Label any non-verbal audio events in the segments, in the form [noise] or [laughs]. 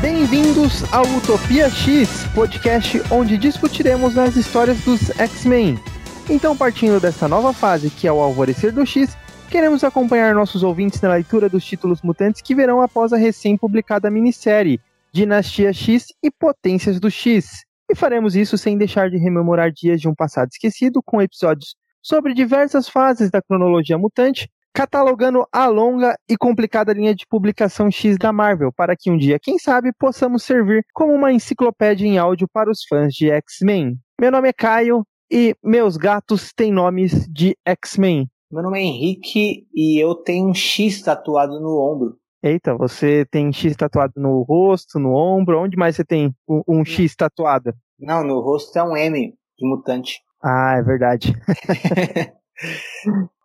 Bem-vindos ao Utopia X, podcast onde discutiremos as histórias dos X-Men. Então, partindo dessa nova fase que é o Alvorecer do X, queremos acompanhar nossos ouvintes na leitura dos títulos mutantes que verão após a recém-publicada minissérie Dinastia X e Potências do X. E faremos isso sem deixar de rememorar dias de um passado esquecido, com episódios sobre diversas fases da cronologia mutante, catalogando a longa e complicada linha de publicação X da Marvel, para que um dia, quem sabe, possamos servir como uma enciclopédia em áudio para os fãs de X-Men. Meu nome é Caio e meus gatos têm nomes de X-Men. Meu nome é Henrique e eu tenho um X tatuado no ombro. Eita, você tem X tatuado no rosto, no ombro, onde mais você tem um, um X tatuado? Não, no rosto é um M de mutante. Ah, é verdade. [laughs]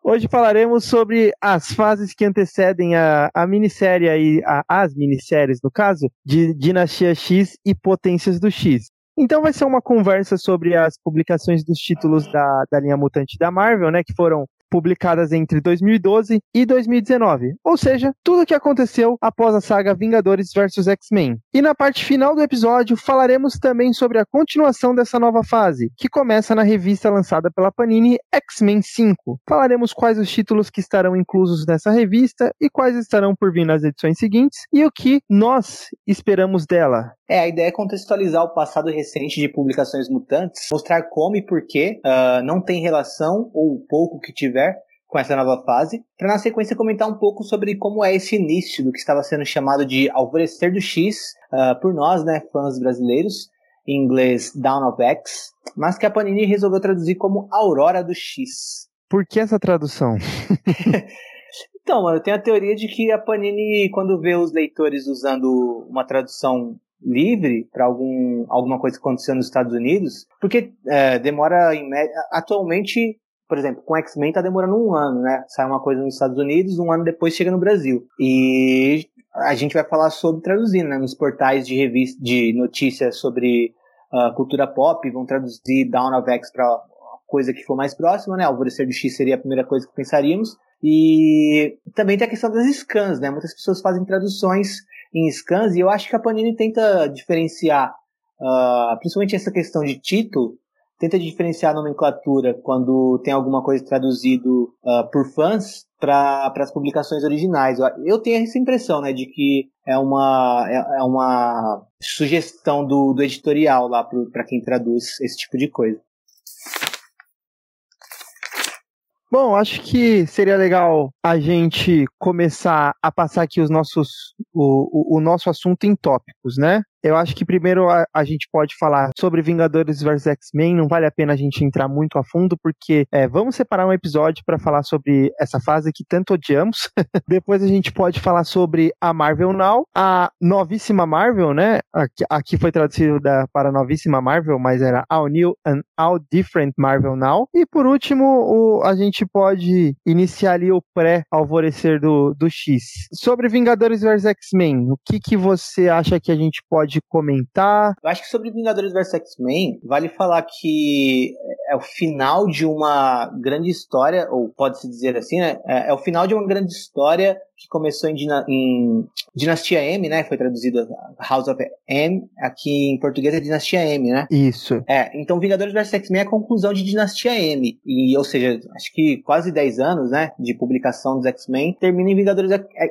Hoje falaremos sobre as fases que antecedem a, a minissérie aí, a- as minisséries, no caso, de Dinastia X e Potências do X. Então vai ser uma conversa sobre as publicações dos títulos da, da linha mutante da Marvel, né, que foram publicadas entre 2012 e 2019, ou seja, tudo o que aconteceu após a saga Vingadores vs X-Men. E na parte final do episódio falaremos também sobre a continuação dessa nova fase, que começa na revista lançada pela Panini X-Men 5. Falaremos quais os títulos que estarão inclusos nessa revista e quais estarão por vir nas edições seguintes e o que nós esperamos dela. É, a ideia é contextualizar o passado recente de publicações mutantes, mostrar como e por que ah, não tem relação, ou pouco que tiver, com essa nova fase, para na sequência comentar um pouco sobre como é esse início do que estava sendo chamado de Alvorecer do X, ah, por nós, né, fãs brasileiros, em inglês Down of X, mas que a Panini resolveu traduzir como Aurora do X. Por que essa tradução? [laughs] Então, mano, eu tenho a teoria de que a Panini, quando vê os leitores usando uma tradução livre para algum, alguma coisa que aconteceu nos Estados Unidos, porque é, demora em média. Atualmente, por exemplo, com X-Men tá demorando um ano, né? Sai uma coisa nos Estados Unidos, um ano depois chega no Brasil. E a gente vai falar sobre traduzindo, né? Nos portais de revista, de notícias sobre ah, cultura pop, vão traduzir Down of X para coisa que for mais próxima, né? Alvorecer do X seria a primeira coisa que pensaríamos. E também tem a questão das scans, né? Muitas pessoas fazem traduções em scans e eu acho que a Panini tenta diferenciar, ah, principalmente essa questão de título, tenta diferenciar a nomenclatura quando tem alguma coisa traduzido ah, por fãs para as publicações originais. Eu, eu tenho essa impressão, né, de que é uma, é, é uma sugestão do, do editorial lá para quem traduz esse tipo de coisa. Bom, acho que seria legal a gente começar a passar aqui os nossos, o, o, o nosso assunto em tópicos, né? Eu acho que primeiro a, a gente pode falar sobre Vingadores vs X-Men, não vale a pena a gente entrar muito a fundo, porque é, vamos separar um episódio para falar sobre essa fase que tanto odiamos. [laughs] Depois a gente pode falar sobre a Marvel Now, a novíssima Marvel, né? Aqui, aqui foi traduzido da, para novíssima Marvel, mas era All New and All Different Marvel Now. E por último, o, a gente pode iniciar ali o pré-alvorecer do, do X. Sobre Vingadores vs X-Men, o que, que você acha que a gente pode comentar? Eu acho que sobre Vingadores vs X-Men, vale falar que é o final de uma grande história, ou pode-se dizer assim, né? É, é o final de uma grande história que começou em, em Dinastia M, né? Foi traduzido House of M, aqui em português é Dinastia M, né? Isso. É, então Vingadores vs X-Men é a conclusão de Dinastia M. E, ou seja, acho que quase 10 anos, né, de publicação dos X-Men, termina em Vingadores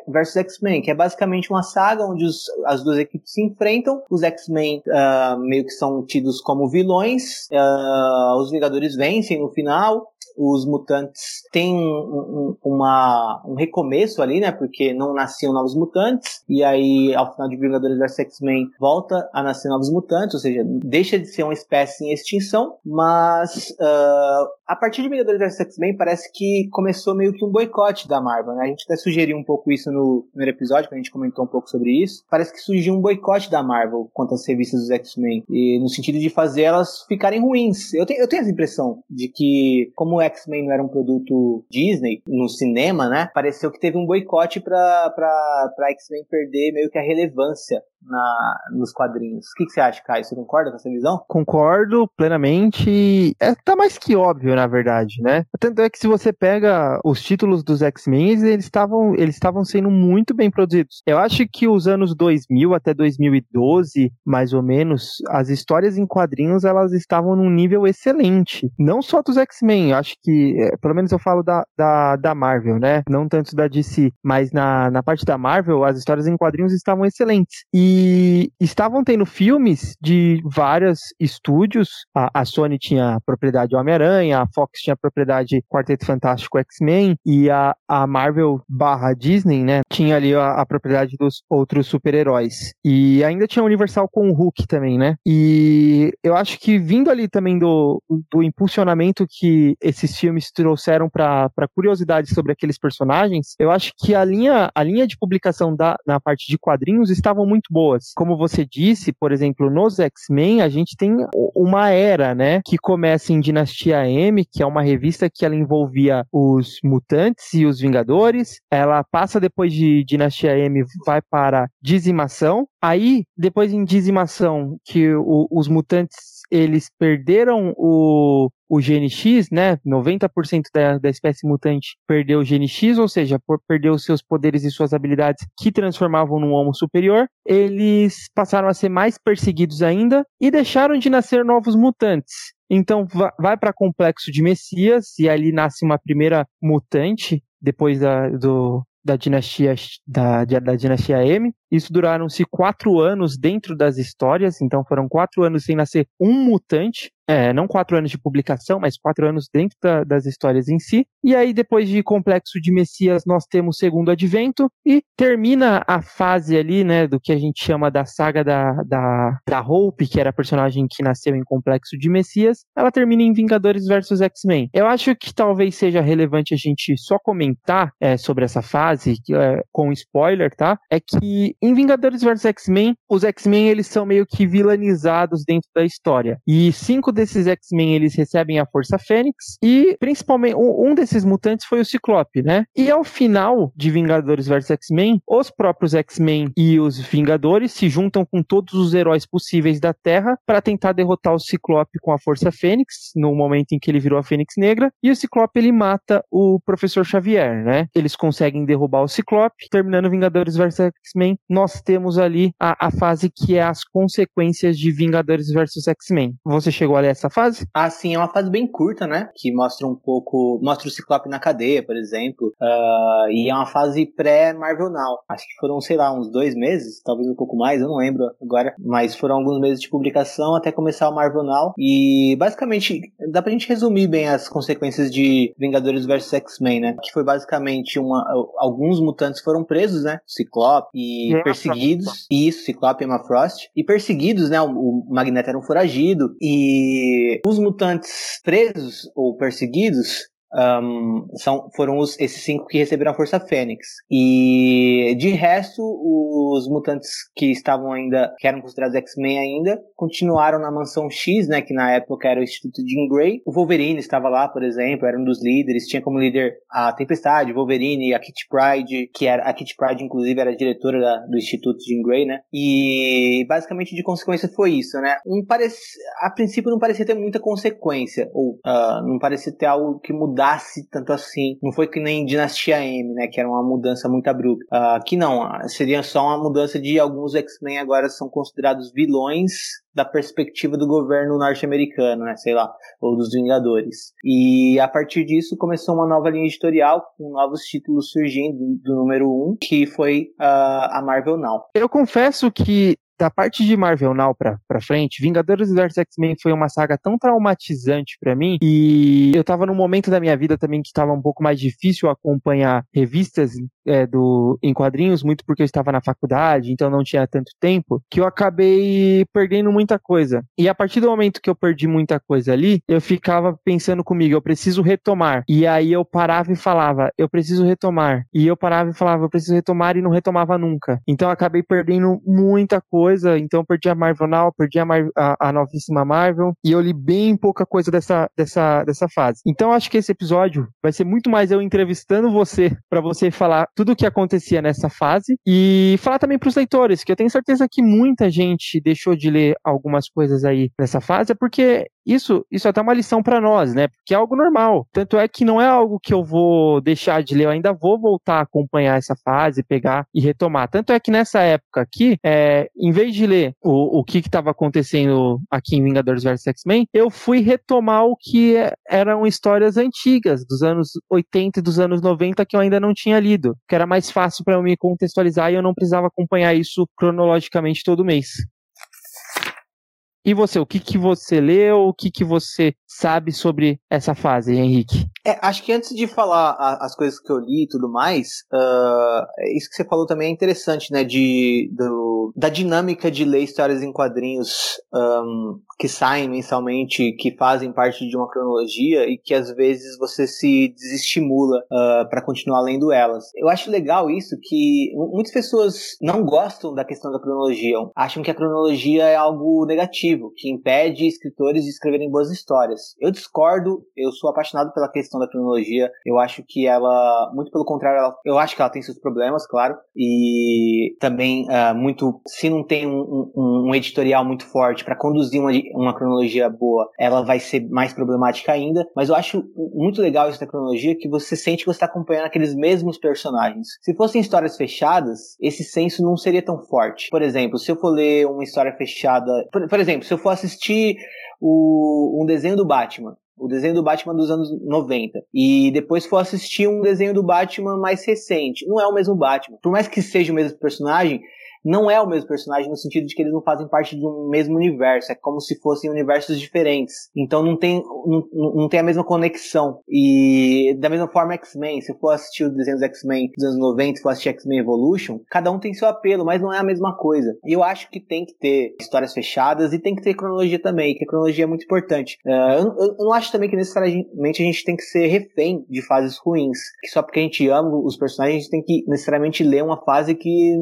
vs X-Men, que é basicamente uma saga onde os- as duas equipes se enfrentam, os X-Men ah, meio que são tidos como vilões, ah, os Vingadores vencem no final, os mutantes têm um, um- uma, um recomeço ali, né? Porque não nasciam novos mutantes. E aí, ao final de Vingadores vs X-Men, volta a nascer novos mutantes. Ou seja, deixa de ser uma espécie em extinção. Mas ah, a partir de Vingadores vs X-Men, parece que começou meio que um boicote da Marvel, né? A gente até sugeriu um pouco isso no primeiro episódio, quando a gente comentou um pouco sobre isso. Parece que surgiu um boicote da Marvel quanto às revistas dos X-Men, e no sentido de fazer elas ficarem ruins. Eu tenho, eu tenho essa impressão de que, como o X-Men não era um produto Disney no cinema, né? Pareceu que teve um boicote pra, pra, pra X-Men perder meio que a relevância na, nos quadrinhos. O que, que, você acha, Caio? Você concorda com essa visão? Concordo plenamente. É, tá mais que óbvio, na verdade, né? Tanto é que se você pega os títulos dos X-Men, eles estavam eles estavam sendo muito bem produzidos. Eu acho que os anos 2000 até 2012, mais ou menos, as histórias em quadrinhos elas estavam num nível excelente. Não só dos X-Men, acho que, é, pelo menos eu falo da, da, da Marvel, né? Não tanto da DC, mas na, na parte da Marvel, as histórias em quadrinhos estavam excelentes. E e estavam tendo filmes de vários estúdios. A, a Sony tinha propriedade Homem-Aranha, a Fox tinha propriedade Quarteto Fantástico X-Men e a, a Marvel barra Disney, né, tinha ali a, a propriedade dos outros super-heróis. E ainda tinha a Universal com o Hulk também, né? E eu acho que vindo ali também do, do impulsionamento que esses filmes trouxeram para curiosidade sobre aqueles personagens, eu acho que a linha, a linha de publicação da, na parte de quadrinhos estavam muito boas. Como você disse, por exemplo, nos X-Men, a gente tem uma era, né, que começa em Dinastia M, que é uma revista que ela envolvia os mutantes e os Vingadores. Ela passa depois de Dinastia M, vai para Dizimação. Aí, depois em Dizimação, que o, os mutantes eles perderam o, o GNX, né? 90% da, da espécie mutante perdeu o GNX, ou seja, por, perdeu seus poderes e suas habilidades que transformavam num homo superior. Eles passaram a ser mais perseguidos ainda e deixaram de nascer novos mutantes. Então vai para complexo de Messias e ali nasce uma primeira mutante depois da, do, da dinastia da, da dinastia M. Isso duraram-se quatro anos dentro das histórias, então foram quatro anos sem nascer um mutante. É, não quatro anos de publicação, mas quatro anos dentro da, das histórias em si. E aí, depois de Complexo de Messias, nós temos o Segundo Advento e termina a fase ali, né, do que a gente chama da saga da, da, da Hope, que era a personagem que nasceu em Complexo de Messias. Ela termina em Vingadores versus X-Men. Eu acho que talvez seja relevante a gente só comentar é, sobre essa fase, é, com spoiler, tá? É que em Vingadores versus X-Men, os X-Men eles são meio que vilanizados dentro da história. E cinco desses X-Men eles recebem a Força Fênix e principalmente um, desses mutantes foi o Ciclope, né? E ao final de Vingadores vs X-Men, os próprios X-Men e os Vingadores se juntam com todos os heróis possíveis da Terra para tentar derrotar o Ciclope com a Força Fênix no momento em que ele virou a Fênix Negra e o Ciclope ele mata o Professor Xavier, né? Eles conseguem derrubar o Ciclope, terminando Vingadores vs X-Men, nós temos ali a, a fase que é as consequências de Vingadores vs X-Men. Você chegou a ler essa fase? Ah, sim, é uma fase bem curta, né? Que mostra um pouco. Mostra o Ciclope na cadeia, por exemplo. Uh, e é uma fase pré-Marvel Now. Acho que foram, sei lá, uns dois meses, talvez um pouco mais, eu não lembro agora. Mas foram alguns meses de publicação até começar o Marvel Now. E basicamente, dá pra gente resumir bem as consequências de Vingadores vs X-Men, né? Que foi basicamente uma. Alguns mutantes foram presos, né? Ciclope e, e perseguidos. Isso, Ciclope e Emma Frost. E perseguidos, né? O, o Magneto era um foragido. E os mutantes presos ou perseguidos um, são, foram os, esses cinco que receberam a Força Fênix. E de resto, os mutantes que estavam ainda, que eram considerados X-Men ainda, continuaram na Mansão X, né, que na época era o Instituto Jean Grey. O Wolverine estava lá, por exemplo, era um dos líderes, tinha como líder a Tempestade, Wolverine, a Kitty Pride, que era, a Kitty Pride inclusive era diretora da, do Instituto Jean Grey, né, e basicamente de consequência foi isso, né, um parece, a princípio não parecia ter muita consequência, ou uh, não parecia ter algo que mudava mudasse tanto assim. Não foi que nem Dinastia M, né? Que era uma mudança muito abrupta. Uh, que não, seria só uma mudança de alguns X-Men agora são considerados vilões da perspectiva do governo norte-americano, né, sei lá, ou dos Vingadores. E a partir disso começou uma nova linha editorial com novos títulos surgindo do número 1, um, que foi uh, a Marvel Now. Eu confesso que da parte de Marvel Now pra, pra frente, Vingadores vs X-Men foi uma saga tão traumatizante para mim e eu tava num momento da minha vida também que estava um pouco mais difícil acompanhar revistas é, do, em quadrinhos, muito porque eu estava na faculdade, então não tinha tanto tempo, que eu acabei perdendo muita coisa. E a partir do momento que eu perdi muita coisa ali, eu ficava pensando comigo, eu preciso retomar. E aí eu parava e falava, eu preciso retomar. E eu parava e falava, eu preciso retomar e não retomava nunca. Então eu acabei perdendo muita coisa. Então eu perdi a Marvel Now, perdi a, Mar a, a novíssima Marvel. E eu li bem pouca coisa dessa, dessa, dessa fase. Então acho que esse episódio vai ser muito mais eu entrevistando você, para você falar tudo o que acontecia nessa fase e falar também para os leitores, que eu tenho certeza que muita gente deixou de ler algumas coisas aí nessa fase, porque isso, isso é até uma lição para nós, né? Porque é algo normal. Tanto é que não é algo que eu vou deixar de ler, eu ainda vou voltar a acompanhar essa fase, pegar e retomar. Tanto é que nessa época aqui, é, em vez de ler o, o que estava acontecendo aqui em Vingadores vs X-Men, eu fui retomar o que eram histórias antigas, dos anos 80 e dos anos 90, que eu ainda não tinha lido, que era mais fácil para eu me contextualizar e eu não precisava acompanhar isso cronologicamente todo mês. E você, o que, que você leu, o que, que você sabe sobre essa fase, Henrique? É, acho que antes de falar a, as coisas que eu li e tudo mais, uh, isso que você falou também é interessante, né? De, do, da dinâmica de ler histórias em quadrinhos um, que saem mensalmente, que fazem parte de uma cronologia e que às vezes você se desestimula uh, para continuar lendo elas. Eu acho legal isso que muitas pessoas não gostam da questão da cronologia, acham que a cronologia é algo negativo, que impede escritores de escreverem boas histórias. Eu discordo, eu sou apaixonado pela questão da cronologia, eu acho que ela, muito pelo contrário, ela, eu acho que ela tem seus problemas, claro, e também uh, muito, se não tem um, um, um editorial muito forte para conduzir uma uma cronologia boa, ela vai ser mais problemática ainda. Mas eu acho muito legal isso da cronologia, que você sente que você está acompanhando aqueles mesmos personagens. Se fossem histórias fechadas, esse senso não seria tão forte. Por exemplo, se eu for ler uma história fechada. Por, por exemplo, se eu for assistir o, um desenho do Batman, o desenho do Batman dos anos 90. E depois for assistir um desenho do Batman mais recente. Não é o mesmo Batman. Por mais que seja o mesmo personagem, não é o mesmo personagem no sentido de que eles não fazem parte de um mesmo universo. É como se fossem universos diferentes. Então não tem, não, não tem a mesma conexão. E da mesma forma, X-Men, se for assistir o desenho dos X-Men dos anos 90, se for assistir X-Men Evolution, cada um tem seu apelo, mas não é a mesma coisa. E eu acho que tem que ter histórias fechadas e tem que ter cronologia também, que a cronologia é muito importante. Uh, eu, eu, não acho também que necessariamente a gente tem que ser refém de fases ruins. Que só porque a gente ama os personagens, a gente tem que necessariamente ler uma fase que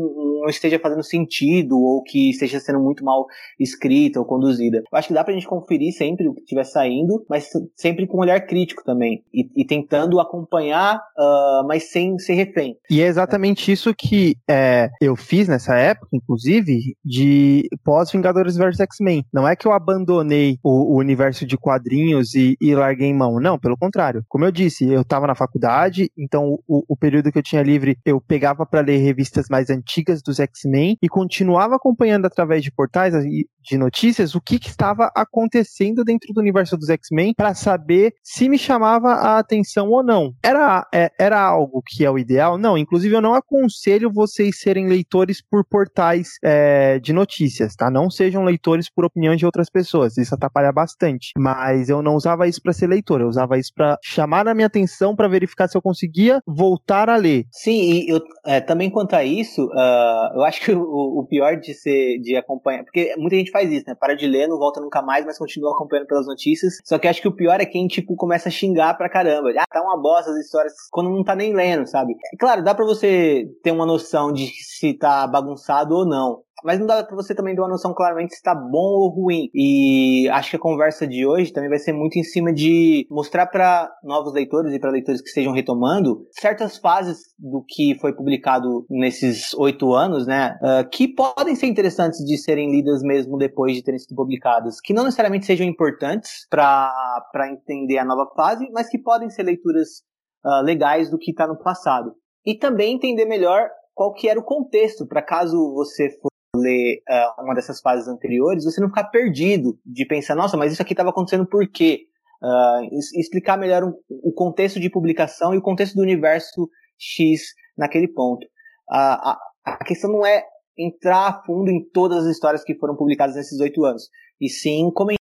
não esteja fazendo sentido ou que esteja sendo muito mal escrita ou conduzida. Eu acho que dá pra gente conferir sempre o que estiver saindo, mas sempre com um olhar crítico também. E, e tentando acompanhar, uh, mas sem ser refém. E é exatamente isso que é, eu fiz nessa época, inclusive, de pós-Vingadores vs X-Men. Não é que eu abandonei o, o universo de quadrinhos e, e, larguei mão. Não, pelo contrário. Como eu disse, eu estava na faculdade, então o, o período que eu tinha livre eu pegava para ler revistas mais antigas dos X-Men e continuava acompanhando através de portais de notícias o que, que estava acontecendo dentro do universo dos X-Men para saber se me chamava a atenção ou não. Era, é, era algo que é o ideal? Não, inclusive eu não aconselho vocês serem leitores por portais é, de notícias, tá? Não sejam leitores por opiniões de outras pessoas, isso atrapalha bastante. Mas eu não usava isso para ser leitor, eu usava isso para chamar a minha atenção para verificar se eu conseguia voltar a ler. Sim, e eu, é, também quanto a isso, uh, eu acho que o, o pior de ser de acompanhar, porque muita gente faz isso, né? Para de ler, não volta nunca mais, mas continua acompanhando pelas notícias. Só que acho que o pior é quem, tipo, começa a xingar pra caramba. Ah, tá uma bosta as histórias quando não tá nem lendo, sabe? É claro, dá pra você ter uma noção de se tá bagunçado ou não mas não dá para você também ter uma noção claramente se está bom ou ruim. E acho que a conversa de hoje também vai ser muito em cima de mostrar para novos leitores e para leitores que estejam retomando certas fases do que foi publicado nesses oito anos, né, uh, que podem ser interessantes de serem lidas mesmo depois de terem sido publicadas, que não necessariamente sejam importantes para entender a nova fase, mas que podem ser leituras uh, legais do que está no passado. E também entender melhor qual que era o contexto, para caso você for ler uh, uma dessas fases anteriores, você não ficar perdido de pensar, nossa, mas isso aqui estava acontecendo por quê? Uh, explicar melhor um, o contexto de publicação e o contexto do universo X naquele ponto. Uh, a, a questão não é entrar a fundo em todas as histórias que foram publicadas nesses oito anos, e sim comentar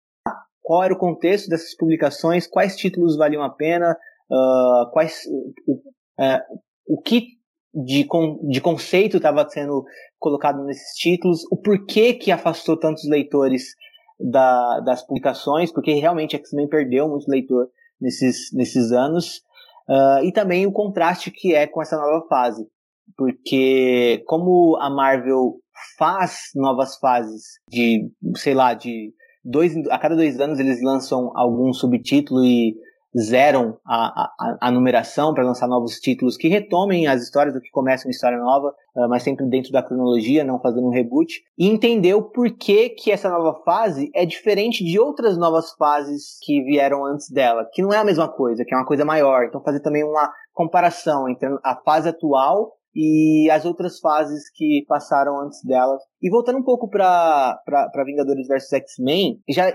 qual era o contexto dessas publicações, quais títulos valiam a pena, uh, quais o, uh, o que de, con, de conceito estava sendo colocado nesses títulos, o porquê que afastou tantos leitores da, das publicações, porque realmente X-Men perdeu muito leitor nesses, nesses anos, uh, e também o contraste que é com essa nova fase, porque como a Marvel faz novas fases de, sei lá, de dois, a cada dois anos eles lançam algum subtítulo e zeram a, a, a numeração para lançar novos títulos que retomem as histórias do que começam uma história nova, uh, mas sempre dentro da cronologia, não fazendo um reboot, e entendeu por que, que essa nova fase é diferente de outras novas fases que vieram antes dela, que não é a mesma coisa, que é uma coisa maior. Então fazer também uma comparação entre a fase atual e as outras fases que passaram antes dela. E voltando um pouco para Vingadores vs X-Men, já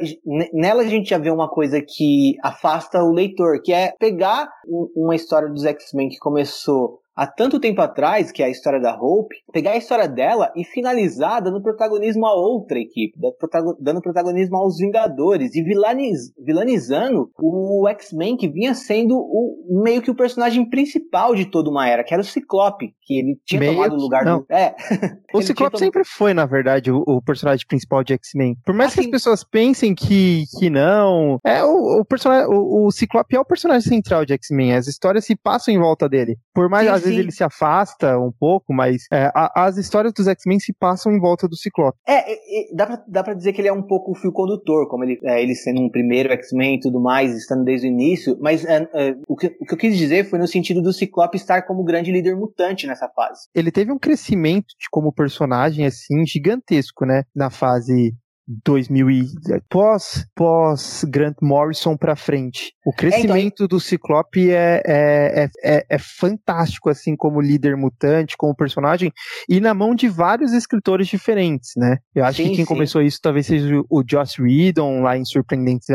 nela a gente já vê uma coisa que afasta o leitor, que é pegar uma história dos X-Men que começou há tanto tempo atrás, que é a história da Hope, pegar a história dela e finalizar dando protagonismo a outra equipe, dando protagonismo aos Vingadores e vilaniz, vilanizando o X-Men que vinha sendo o, meio que o personagem principal de toda uma era, que era o Ciclope, que ele tinha meio tomado o lugar não. do. [laughs] É. O Ciclope sempre foi, na verdade, o, o personagem principal de X-Men. Por mais assim, que as pessoas pensem que, que não, é o, o personagem, o, o Ciclope é o personagem central de X-Men. As histórias se passam em volta dele. Por mais sim, às vezes ele se afasta um pouco, mas é, a, as histórias dos X-Men se passam em volta do Ciclope. É, é, dá, pra, dá pra dizer que ele é um pouco o fio condutor, como ele, é, ele sendo um primeiro X-Men e tudo mais, estando desde o início, mas é, é, o, que, o que eu quis dizer foi no sentido do Ciclope estar como grande líder mutante nessa fase. Ele teve um crescimento de, como personagem, assim, gigantesco, né, na fase 2000 e pós pós Grant Morrison para frente. O crescimento é, então... do Ciclope é, é, é, é, fantástico, assim, como líder mutante, como personagem, e na mão de vários escritores diferentes, né? Eu acho sim, que quem sim. começou isso talvez seja o Joss Whedon, lá em Surpreendentes,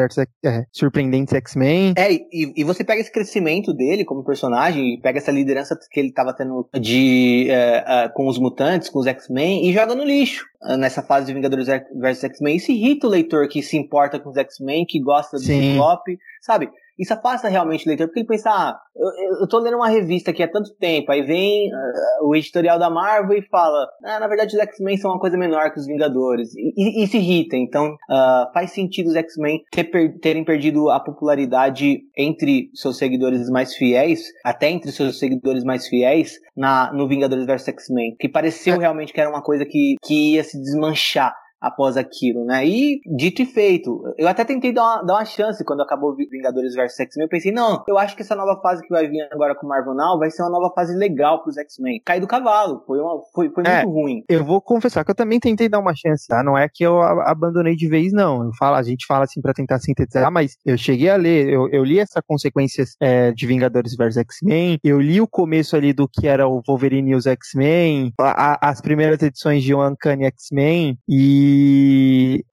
é, Surpreendentes X-Men. É, e, e, você pega esse crescimento dele como personagem, e pega essa liderança que ele tava tendo de, uh, uh, com os mutantes, com os X-Men, e joga no lixo nessa fase de Vingadores vs X-Men. Isso irrita o leitor que se importa com os X-Men, que gosta do Ciclope, sabe? Isso afasta realmente o leitor, porque ele pensa, ah, eu, eu tô lendo uma revista aqui há tanto tempo, aí vem uh, o editorial da Marvel e fala, ah, na verdade os X-Men são uma coisa menor que os Vingadores, e, e, e se irrita, então uh, faz sentido os X-Men ter per terem perdido a popularidade entre seus seguidores mais fiéis, até entre seus seguidores mais fiéis, na, no Vingadores vs X-Men, que pareceu é. realmente que era uma coisa que, que ia se desmanchar após aquilo, né? E dito e feito, eu até tentei dar uma, dar uma chance quando acabou Vingadores vs X-Men. Eu pensei, não, eu acho que essa nova fase que vai vir agora com o Marvel Now vai ser uma nova fase legal pros X-Men. Cai do cavalo, foi, uma, foi, foi é, muito ruim. Eu vou confessar que eu também tentei dar uma chance, tá? Não é que eu abandonei de vez, não. Eu falo, a gente fala assim para tentar sintetizar, mas eu cheguei a ler, eu, eu li essa consequências é, de Vingadores vs X-Men, eu li o começo ali do que era o Wolverine e os X-Men, as primeiras edições de Uncanny X-Men e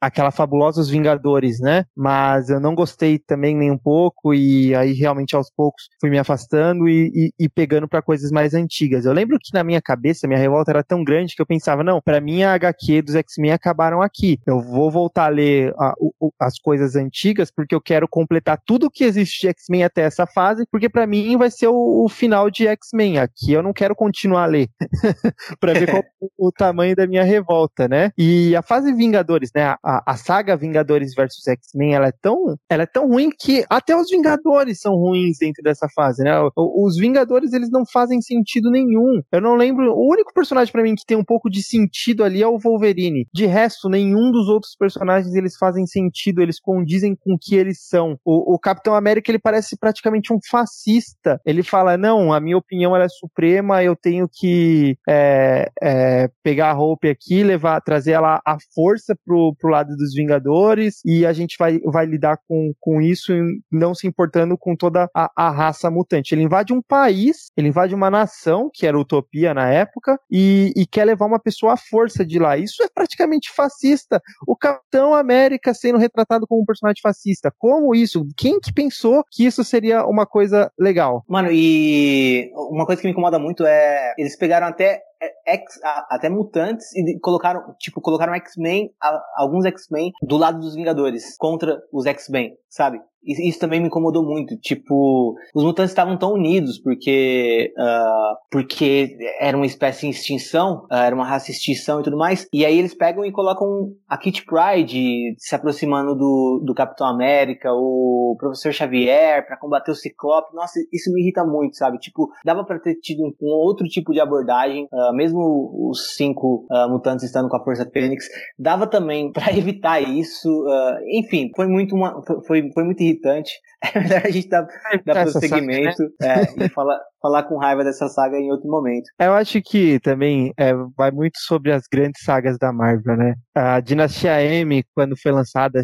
aquela fabulosa Os Vingadores, né? Mas eu não gostei também nem um pouco e aí realmente aos poucos fui me afastando e, e, e pegando para coisas mais antigas. Eu lembro que na minha cabeça minha revolta era tão grande que eu pensava, não, para mim a HQ dos X-Men acabaram aqui. Eu vou voltar a ler a, o, as coisas antigas porque eu quero completar tudo que existe de X-Men até essa fase, porque para mim vai ser o, o final de X-Men. Aqui eu não quero continuar a ler [laughs] para ver qual [laughs] o tamanho da minha revolta, né? E a fase Vingadores, né? A, a saga Vingadores versus X-Men, ela é tão, ela é tão ruim que até os Vingadores são ruins dentro dessa fase, né? Os Vingadores, eles não fazem sentido nenhum. Eu não lembro, o único personagem para mim que tem um pouco de sentido ali é o Wolverine. De resto, nenhum dos outros personagens eles fazem sentido, eles condizem com o que eles são. O, o Capitão América, ele parece praticamente um fascista. Ele fala, não, a minha opinião ela é suprema, eu tenho que é, é, pegar a roupa aqui, levar, trazer ela à força pro, pro lado dos Vingadores e a gente vai, vai lidar com, com isso não se importando com toda a, a raça mutante. Ele invade um país, ele invade uma nação, que era Utopia na época, e, e quer levar uma pessoa à força de lá. Isso é praticamente fascista. O Capitão América sendo retratado como um personagem fascista. Como isso? Quem que pensou que isso seria uma coisa legal? Mano, e uma coisa que me incomoda muito é eles pegaram até X, até mutantes e colocaram, tipo, colocaram X-Men, alguns X-Men do lado dos Vingadores contra os X-Men, sabe? Isso também me incomodou muito. Tipo, os mutantes estavam tão unidos porque uh, porque era uma espécie em extinção, uh, era uma raça em extinção e tudo mais. E aí eles pegam e colocam a Kitty Pride se aproximando do, do Capitão América, o Professor Xavier para combater o Ciclope. Nossa, isso me irrita muito, sabe? Tipo, dava para ter tido um, um, outro tipo de abordagem, uh, mesmo os cinco mutantes estando com a Força Fênix, dava também [laughs] para evitar isso. enfim, foi muito uma, foi, foi muito irritante irritante. [laughs] É melhor a gente dar, dar prosseguimento saga, né? é, e falar, falar com raiva dessa saga em outro momento. Eu acho que também é, vai muito sobre as grandes sagas da Marvel, né? A Dinastia M, quando foi lançada,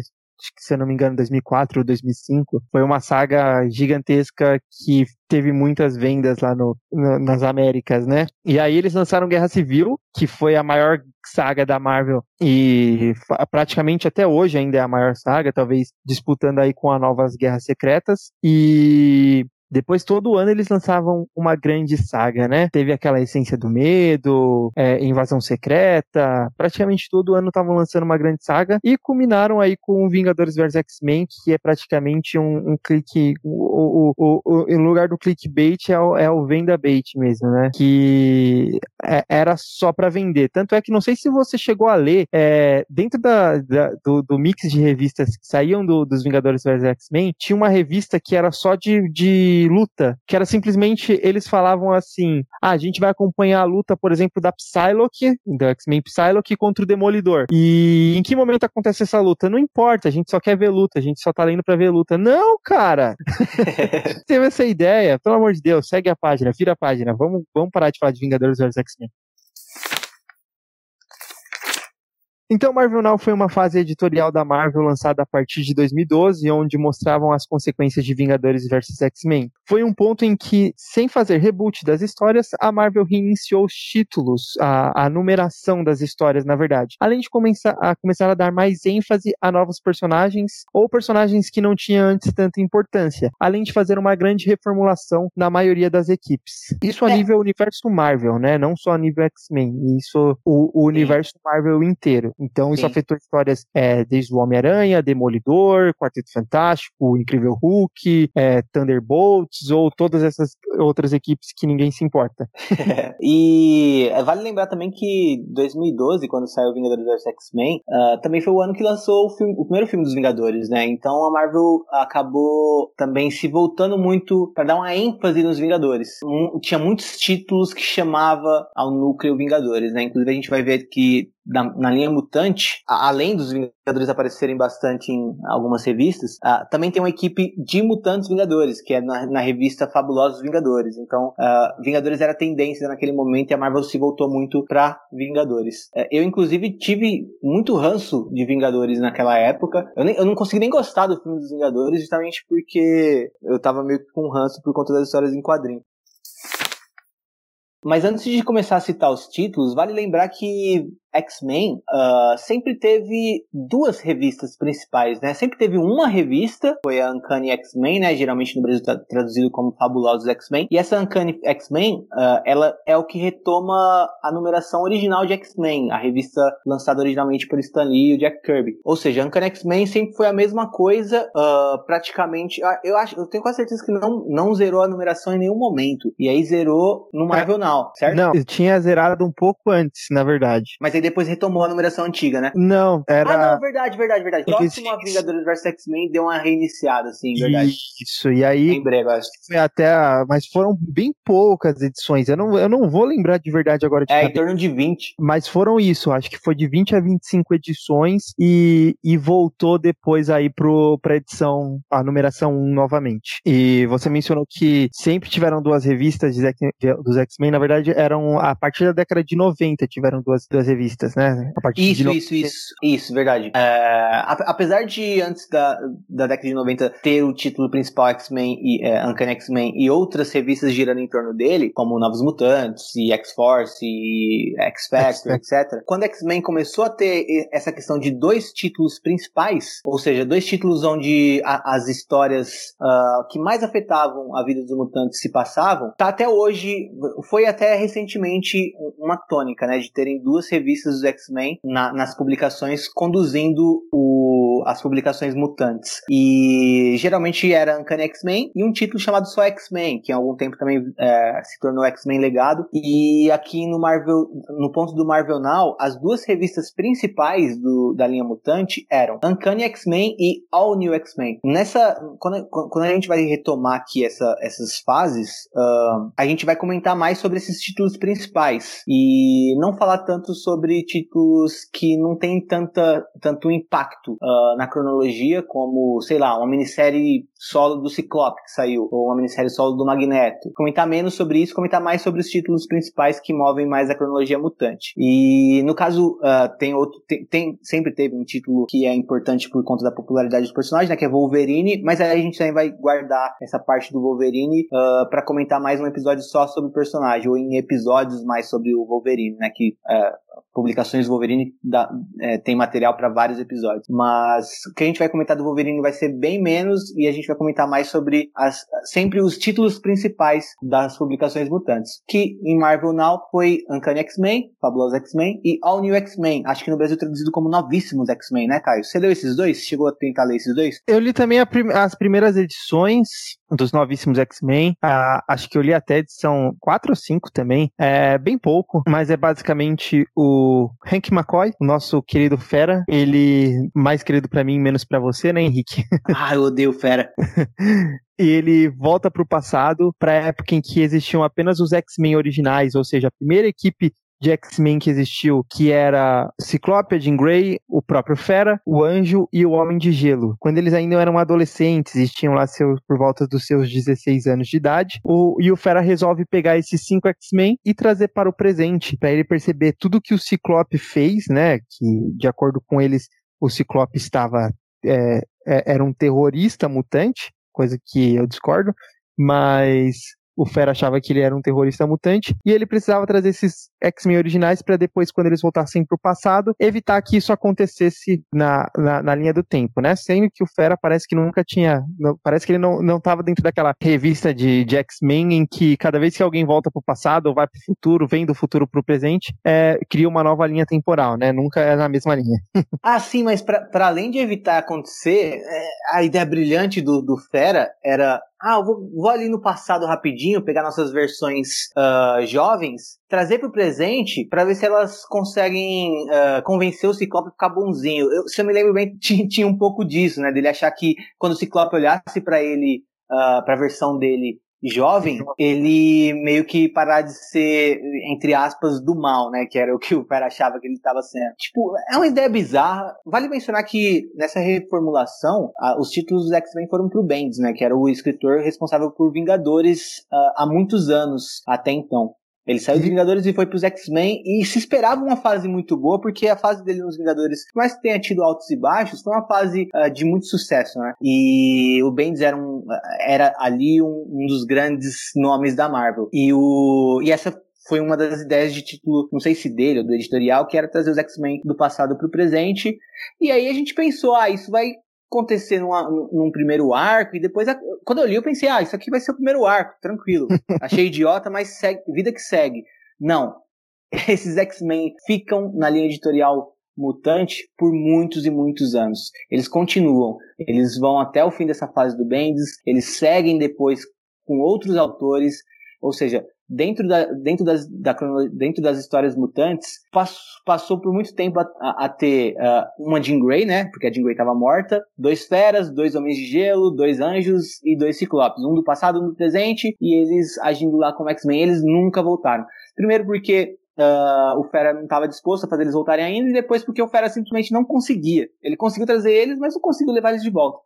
se eu não me engano, 2004 ou 2005, foi uma saga gigantesca que teve muitas vendas lá no, no, nas Américas, né? E aí eles lançaram Guerra Civil, que foi a maior saga da Marvel e praticamente até hoje ainda é a maior saga, talvez disputando aí com a Novas Guerras Secretas. E depois, todo ano, eles lançavam uma grande saga, né? Teve aquela Essência do Medo, é, Invasão Secreta, praticamente todo ano estavam lançando uma grande saga e culminaram aí com Vingadores vs X-Men, que é praticamente um, um clique. O, o, o, em lugar do clickbait é o, é o venda bait mesmo, né? Que é, era só para vender. Tanto é que não sei se você chegou a ler, é, dentro da, da do, do, mix de revistas que saíam do, dos Vingadores vs X-Men, tinha uma revista que era só de, de luta, que era simplesmente eles falavam assim: ah, a gente vai acompanhar a luta, por exemplo, da Psylocke, da X-Men Psylocke contra o Demolidor. E em que momento acontece essa luta? Não importa, a gente só quer ver luta, a gente só tá lendo pra ver luta. Não, cara! [laughs] Teve essa ideia, pelo amor de Deus, segue a página, vira a página, vamos, vamos parar de falar de Vingadores vs X-Men. Então, Marvel Now foi uma fase editorial da Marvel lançada a partir de 2012, onde mostravam as consequências de Vingadores vs X-Men. Foi um ponto em que, sem fazer reboot das histórias, a Marvel reiniciou os títulos, a, a numeração das histórias, na verdade, além de começar a, começar a dar mais ênfase a novos personagens ou personagens que não tinham antes tanta importância, além de fazer uma grande reformulação na maioria das equipes. Isso a é. nível universo Marvel, né? Não só a nível X-Men, isso o, o universo Marvel inteiro. Então isso Sim. afetou histórias é, desde o Homem-Aranha, Demolidor, Quarteto Fantástico, Incrível Hulk, é, Thunderbolts ou todas essas outras equipes que ninguém se importa. [laughs] e é, vale lembrar também que 2012, quando saiu Vingadores vs X-Men, uh, também foi o ano que lançou o, filme, o, primeiro filme dos Vingadores, né? Então a Marvel acabou também se voltando muito para dar uma ênfase nos Vingadores. Um, tinha muitos títulos que chamava ao núcleo Vingadores, né? Inclusive a gente vai ver que na, na linha mutante, além dos Vingadores aparecerem bastante em algumas revistas, uh, também tem uma equipe de mutantes Vingadores, que é na, na revista Fabulosos Vingadores. Então, uh, Vingadores era tendência naquele momento e a Marvel se voltou muito para Vingadores. Uh, eu, inclusive, tive muito ranço de Vingadores naquela época. Eu, nem, eu não consegui nem gostar do filme dos Vingadores, justamente porque eu tava meio com ranço por conta das histórias em quadrinho. Mas antes de começar a citar os títulos, vale lembrar que X-Men uh, sempre teve duas revistas principais, né? Sempre teve uma revista, foi a Uncanny X-Men, né? Geralmente no Brasil tá traduzido como Fabulosos X-Men. E essa Uncanny X-Men, uh, ela é o que retoma a numeração original de X-Men, a revista lançada originalmente por Stan Lee e o Jack Kirby. Ou seja, Uncanny X-Men sempre foi a mesma coisa, uh, praticamente. Eu acho, eu tenho quase certeza que não, não zerou a numeração em nenhum momento. E aí zerou no Marvel Now, certo? Não, tinha zerado um pouco antes, na verdade. Mas e depois retomou a numeração antiga, né? Não, era. Ah, não, verdade, verdade, verdade. Próximo a Vingadores vs X-Men deu uma reiniciada, assim, verdade. Isso, e aí. Lembrei agora. Foi até. Mas foram bem poucas edições. Eu não, eu não vou lembrar de verdade agora. De é, em torno de 20. Mas foram isso, acho que foi de 20 a 25 edições e, e voltou depois aí pro, pra edição, a numeração 1 novamente. E você mencionou que sempre tiveram duas revistas de, de, dos X-Men, na verdade eram a partir da década de 90 tiveram duas, duas revistas revistas, né? A partir isso, de isso, isso, isso, verdade. É, apesar de antes da, da década de 90 ter o título principal X-Men e é, Uncanny X-Men e outras revistas girando em torno dele, como Novos Mutantes e X-Force e X-Factor, etc. Quando X-Men começou a ter essa questão de dois títulos principais, ou seja, dois títulos onde a, as histórias uh, que mais afetavam a vida dos mutantes se passavam, tá até hoje, foi até recentemente uma tônica, né, de terem duas revistas dos X-Men na, nas publicações conduzindo o, as publicações mutantes. E geralmente era Uncanny X-Men e um título chamado só X-Men, que há algum tempo também é, se tornou X-Men Legado. E aqui no Marvel, no ponto do Marvel Now, as duas revistas principais do, da linha mutante eram Uncanny X-Men e All New X-Men. Nessa, quando, quando a gente vai retomar aqui essa, essas fases, uh, a gente vai comentar mais sobre esses títulos principais e não falar tanto sobre títulos que não têm tanta, tanto impacto uh, na cronologia, como, sei lá, uma minissérie solo do Ciclope que saiu, ou uma minissérie solo do Magneto. Comentar menos sobre isso, comentar mais sobre os títulos principais que movem mais a cronologia mutante. E no caso, uh, tem outro, tem, tem, sempre teve um título que é importante por conta da popularidade dos personagens, né, que é Wolverine, mas aí a gente também vai guardar essa parte do Wolverine uh, para comentar mais um episódio só sobre o personagem, ou em episódios mais sobre o Wolverine, né, que uh, publicações do Wolverine é, tem material para vários episódios. Mas o que a gente vai comentar do Wolverine vai ser bem menos e a gente vai comentar mais sobre as, sempre os títulos principais das publicações mutantes. Que em Marvel Now foi Uncanny X-Men, Fabuloso X-Men e All New X-Men. Acho que no Brasil traduzido como Novíssimos X-Men, né, Caio? Você leu esses dois? Chegou a tentar ler esses dois? Eu li também prim as primeiras edições dos novíssimos X-Men. Ah, acho que eu li até edição 4 ou 5 também. É bem pouco, mas é basicamente o Hank McCoy, o nosso querido Fera. Ele, mais querido para mim, menos para você, né, Henrique? [laughs] Ah, eu odeio Fera. e ele volta para o passado, para a época em que existiam apenas os X-Men originais, ou seja, a primeira equipe de X-Men que existiu, que era Ciclope, Jean Grey, o próprio Fera, o Anjo e o Homem de Gelo. Quando eles ainda eram adolescentes e tinham lá seus, por volta dos seus 16 anos de idade, o, e o Fera resolve pegar esses cinco X-Men e trazer para o presente, para ele perceber tudo que o Ciclope fez, né, que de acordo com eles, o Ciclope estava, é, é, era um terrorista mutante, coisa que eu discordo, mas o Fera achava que ele era um terrorista mutante e ele precisava trazer esses X-Men originais para depois, quando eles voltassem para o passado, evitar que isso acontecesse na, na, na, linha do tempo, né? Sendo que o Fera parece que nunca tinha. Não, parece que ele não, não tava dentro daquela revista de, de X-Men em que cada vez que alguém volta para o passado ou vai para o futuro, vem do futuro para o presente, é, cria uma nova linha temporal, né? Nunca é na mesma linha. [laughs] ah, sim, mas para além de evitar acontecer, é, a ideia brilhante do, do Fera era ah, eu vou, vou, ali no passado rapidinho, pegar nossas versões uh, jovens, trazer pro presente para ver se elas conseguem uh, convencer o Ciclope a ficar bonzinho. Eu, se eu me lembro bem, [laughs] tinha, tinha um pouco disso, né? Dele achar que quando o Ciclope olhasse para ele, uh, pra versão dele jovem, ele meio que parar de ser, entre aspas, do mal, né? Que era o que o Pera achava que ele estava sendo. Tipo, é uma ideia bizarra. Vale mencionar que nessa reformulação, os títulos dos X-Men foram pro Bendis, né? Que era o escritor responsável por Vingadores uh, há muitos anos até então. Ele saiu dos Vingadores e foi pros X-Men e se esperava uma fase muito boa, porque a fase dele nos Vingadores, por mais que tenha tido altos e baixos, foi uma fase uh, de muito sucesso, né? E o Bendis era, um, era ali um, um, dos grandes nomes da Marvel. E, o, e essa foi uma das ideias de título, não sei se dele ou do editorial, que era trazer os X-Men do passado pro presente. E aí a gente pensou, ah, isso vai acontecer numa, num primeiro arco e depois, quando eu li, eu pensei, ah, isso aqui vai ser o primeiro arco, tranquilo. [laughs] Achei idiota, mas segue, vida que segue. Não. [laughs] Esses X-Men ficam na linha editorial mutante por muitos e muitos anos. Eles continuam, eles vão até o fim dessa fase do Bendis, eles seguem depois com outros autores, ou seja, dentro, da, dentro, das, da, dentro das histórias mutantes, passou por muito tempo a, a, a ter uh, uma Jean Grey, né? Porque a Jean Grey estava morta, dois feras, dois homens de gelo, dois anjos e dois ciclopes. Um do passado, um do presente, e eles agindo lá como X-Men, eles nunca voltaram. Primeiro porque Uh, o Fera não estava disposto a fazer eles voltarem ainda, e depois porque o Fera simplesmente não conseguia. Ele conseguiu trazer eles, mas não conseguiu levar eles de volta.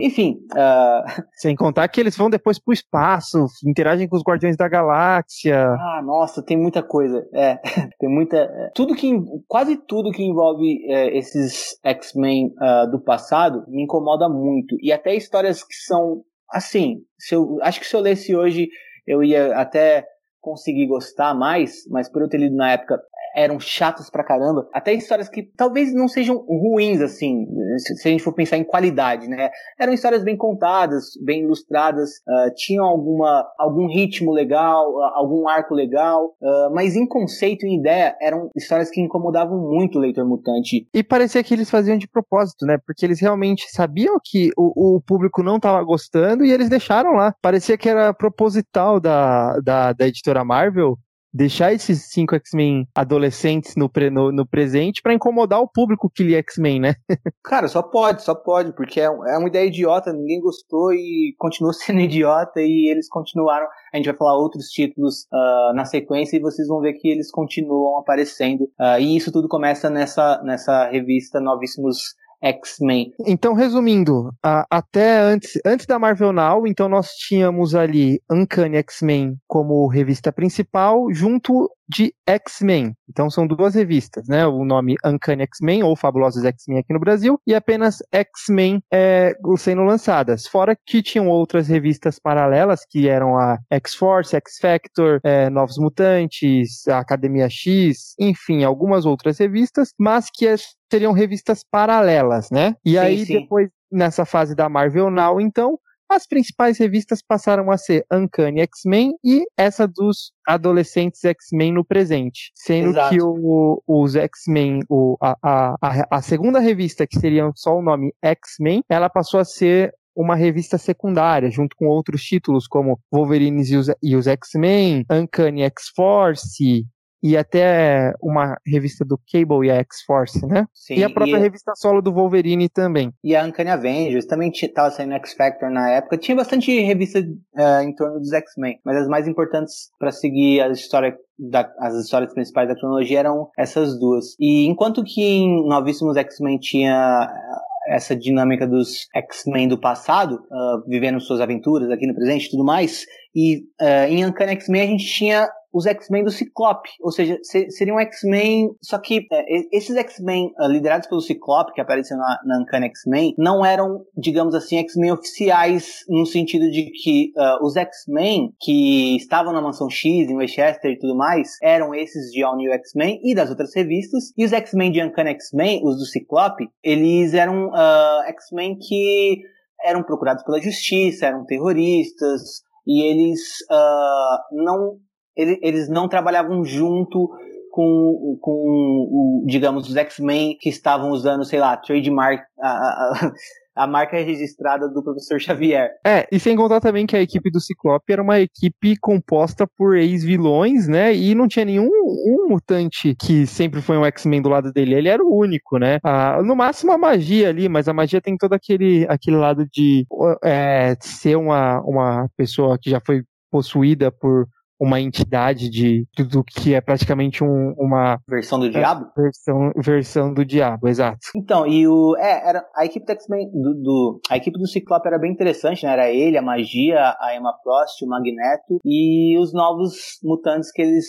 Enfim. Uh... [laughs] Sem contar que eles vão depois pro espaço, interagem com os Guardiões da Galáxia. Ah, nossa, tem muita coisa. É, [laughs] tem muita. É, tudo que. Quase tudo que envolve é, esses X-Men uh, do passado me incomoda muito. E até histórias que são. Assim, se eu, acho que se eu lesse hoje, eu ia até conseguir gostar mais, mas por eu ter lido na época, eram chatas pra caramba. Até histórias que talvez não sejam ruins, assim, se a gente for pensar em qualidade, né? Eram histórias bem contadas, bem ilustradas, uh, tinham alguma, algum ritmo legal, uh, algum arco legal, uh, mas em conceito e ideia eram histórias que incomodavam muito o leitor mutante. E parecia que eles faziam de propósito, né? Porque eles realmente sabiam que o, o público não estava gostando e eles deixaram lá. Parecia que era proposital da, da, da editora Marvel deixar esses cinco X-Men adolescentes no, pre, no, no presente para incomodar o público que lia X-Men, né? [laughs] Cara, só pode, só pode, porque é, é uma ideia idiota, ninguém gostou e continua [laughs] sendo idiota e eles continuaram. A gente vai falar outros títulos uh, na sequência e vocês vão ver que eles continuam aparecendo. Uh, e isso tudo começa nessa, nessa revista Novíssimos X-Men. Então, resumindo, a, até antes, antes da Marvel Now, então nós tínhamos ali Uncanny X-Men como revista principal, junto de X-Men. Então são duas revistas, né? O nome Uncanny X-Men ou Fabulosos X-Men aqui no Brasil e apenas X-Men é, sendo lançadas. Fora que tinham outras revistas paralelas que eram a X-Force, X-Factor, é, Novos Mutantes, a Academia X, enfim, algumas outras revistas, mas que seriam revistas paralelas, né? E sim, aí sim. depois nessa fase da Marvel Now, então as principais revistas passaram a ser Uncanny X-Men e essa dos adolescentes X-Men no presente. Sendo Exato. que o, os X-Men, a, a, a, segunda revista, que seria só o nome X-Men, ela passou a ser uma revista secundária, junto com outros títulos como Wolverine e os, e os X-Men, Uncanny X-Force, e até uma revista do Cable e a X-Force, né? Sim, e a própria e... revista solo do Wolverine também. E a Uncanny Avengers também estava saindo X-Factor na época. Tinha bastante revista uh, em torno dos X-Men, mas as mais importantes para seguir a história da, as histórias principais da cronologia eram essas duas. E enquanto que em Novíssimos X-Men tinha eh, essa dinâmica dos X-Men do passado, uh, vivendo suas aventuras aqui no presente e tudo mais, e uh, em Uncanny X-Men a gente tinha os X-Men do Ciclope, ou seja, seriam X-Men, só que é, esses X-Men uh, liderados pelo Ciclope, que apareceram na, na Uncanny X-Men, não eram, digamos assim, X-Men oficiais, no sentido de que uh, os X-Men que estavam na Mansão X, em Westchester e tudo mais, eram esses de All New X-Men e das outras revistas, e os X-Men de Uncanny X-Men, os do Ciclope, eles eram uh, X-Men que eram procurados pela justiça, eram terroristas, e eles uh, não ele, eles não trabalhavam junto com, com o, digamos, os X-Men que estavam usando, sei lá, trademark, a, a, a marca registrada do professor Xavier. É, e sem contar também que a equipe do Ciclope era uma equipe composta por ex-vilões, né? E não tinha nenhum um mutante que sempre foi um X-Men do lado dele. Ele era o único, né? Ah, no máximo a magia ali, mas a magia tem todo aquele, aquele lado de é, ser uma, uma pessoa que já foi possuída por uma entidade de tudo que é praticamente um, uma versão do diabo? versão versão do diabo exato. Então e o é era a equipe do X-Men do, do, a equipe do Ciclope era bem interessante né? Era ele a magia a Emma Frost o Magneto e os novos mutantes que eles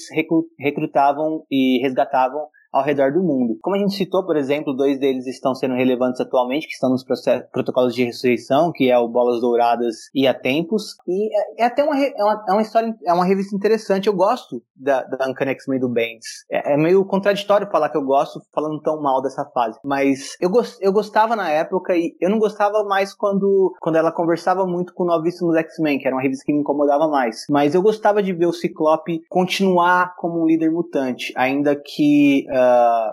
recrutavam e resgatavam ao redor do mundo. Como a gente citou, por exemplo, dois deles estão sendo relevantes atualmente, que estão nos protocolos de ressurreição, que é o Bolas Douradas e a Tempos. E é, é até uma, é uma, é uma, história, é uma revista interessante. Eu gosto da, da Uncanny X-Men do Bendis. É, é, meio contraditório falar que eu gosto falando tão mal dessa fase. Mas eu, eu gostava na época e eu não gostava mais quando, quando ela conversava muito com Novíssimos X-Men, que era uma revista que me incomodava mais. Mas eu gostava de ver o Ciclope continuar como um líder mutante, ainda que uh,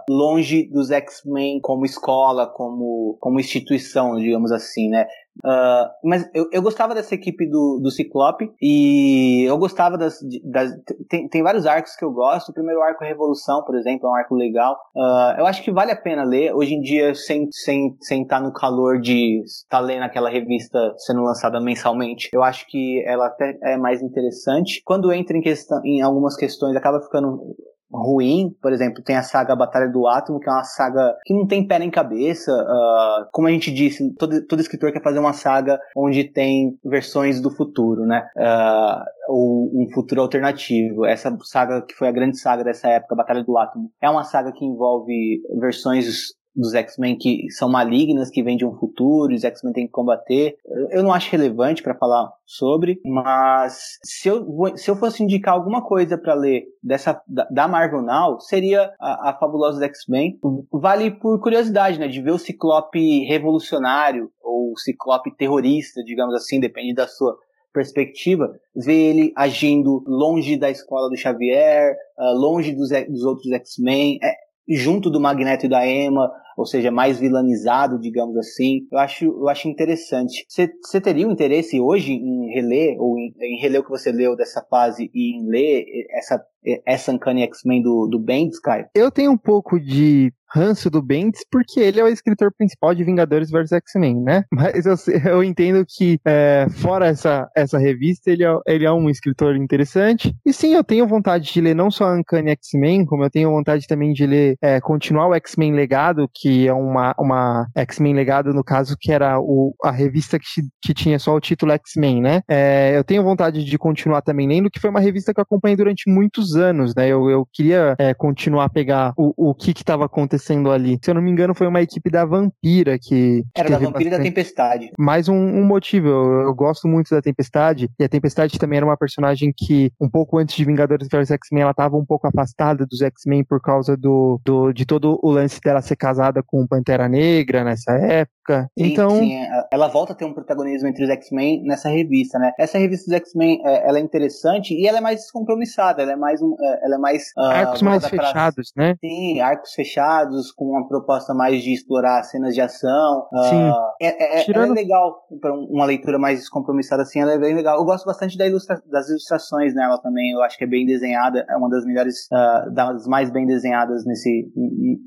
longe dos X-Men como escola, como, como instituição, digamos assim, né? Uh, mas eu, eu gostava dessa equipe do, do Ciclope e eu gostava das. das tem, tem vários arcos que eu gosto. O primeiro arco Revolução, por exemplo, é um arco legal. Uh, eu acho que vale a pena ler. Hoje em dia, sem, sem, sem estar no calor de estar lendo aquela revista sendo lançada mensalmente, eu acho que ela até é mais interessante. Quando entra em, questão, em algumas questões, acaba ficando ruim. Por exemplo, tem a saga Batalha do Átomo, que é uma saga que não tem pé nem cabeça. Uh, como a gente disse, todo, todo escritor quer fazer uma saga onde tem versões do futuro, né? Uh, ou um futuro alternativo. Essa saga que foi a grande saga dessa época, Batalha do Átomo, é uma saga que envolve versões dos X-Men que são malignas, que vêm de um futuro, os X-Men têm que combater. Eu não acho relevante para falar sobre, mas se eu, se eu fosse indicar alguma coisa para ler dessa da Marvel Now, seria a, a Fabulosa X-Men. Vale por curiosidade, né, de ver o Ciclope revolucionário ou o Ciclope terrorista, digamos assim, depende da sua perspectiva, ver ele agindo longe da escola do Xavier, uh, longe dos, dos outros X-Men, é, junto do Magneto e da Emma, ou seja, mais vilanizado, digamos assim. Eu acho, eu acho interessante. Você teria um interesse hoje em reler, ou em, em, reler o que você leu dessa fase e em ler essa, essa Uncanny X-Men do, do Bendis, Kai? Eu tenho um pouco de ranço do Bendis porque ele é o escritor principal de Vingadores vs X-Men, né? [laughs] Mas eu, eu entendo que, é, fora essa, essa revista, ele é, ele é um escritor interessante. E sim, eu tenho vontade de ler não só Uncanny X-Men, como eu tenho vontade também de ler, é, continuar o X-Men Legado, que é uma, uma X-Men Legado, no caso, que era o, a revista que, que tinha só o título X-Men, né? É, eu tenho vontade de continuar também lendo, que foi uma revista que eu acompanhei durante muitos anos, né? Eu, eu queria é, continuar a pegar o, o que estava acontecendo acontecendo ali. Se eu não me engano, foi uma equipe da Vampira que. Era da Vampira bastante... e da Tempestade. Mais um, um motivo. Eu, eu, gosto muito da Tempestade. E a Tempestade também era uma personagem que, um pouco antes de Vingadores vs X-Men, ela estava um pouco afastada dos X-Men por causa do, do, de todo o lance dela ser casada com Pantera Negra nessa época. Sim, então. Sim, ela volta a ter um protagonismo entre os X-Men nessa revista, né? Essa revista dos X-Men, é, ela é interessante e ela é mais descompromissada. Ela é mais. Um, é, ela é mais. Uh, arcos mais fechados, pra... né? Sim, arcos fechados com uma proposta mais de explorar cenas de ação. Sim. Uh, é, é, Tirando... é legal para uma leitura mais descompromissada assim, ela é bem legal. Eu gosto bastante da ilustra... das ilustrações nela também. Eu acho que é bem desenhada, é uma das melhores, uh, das mais bem desenhadas nesse,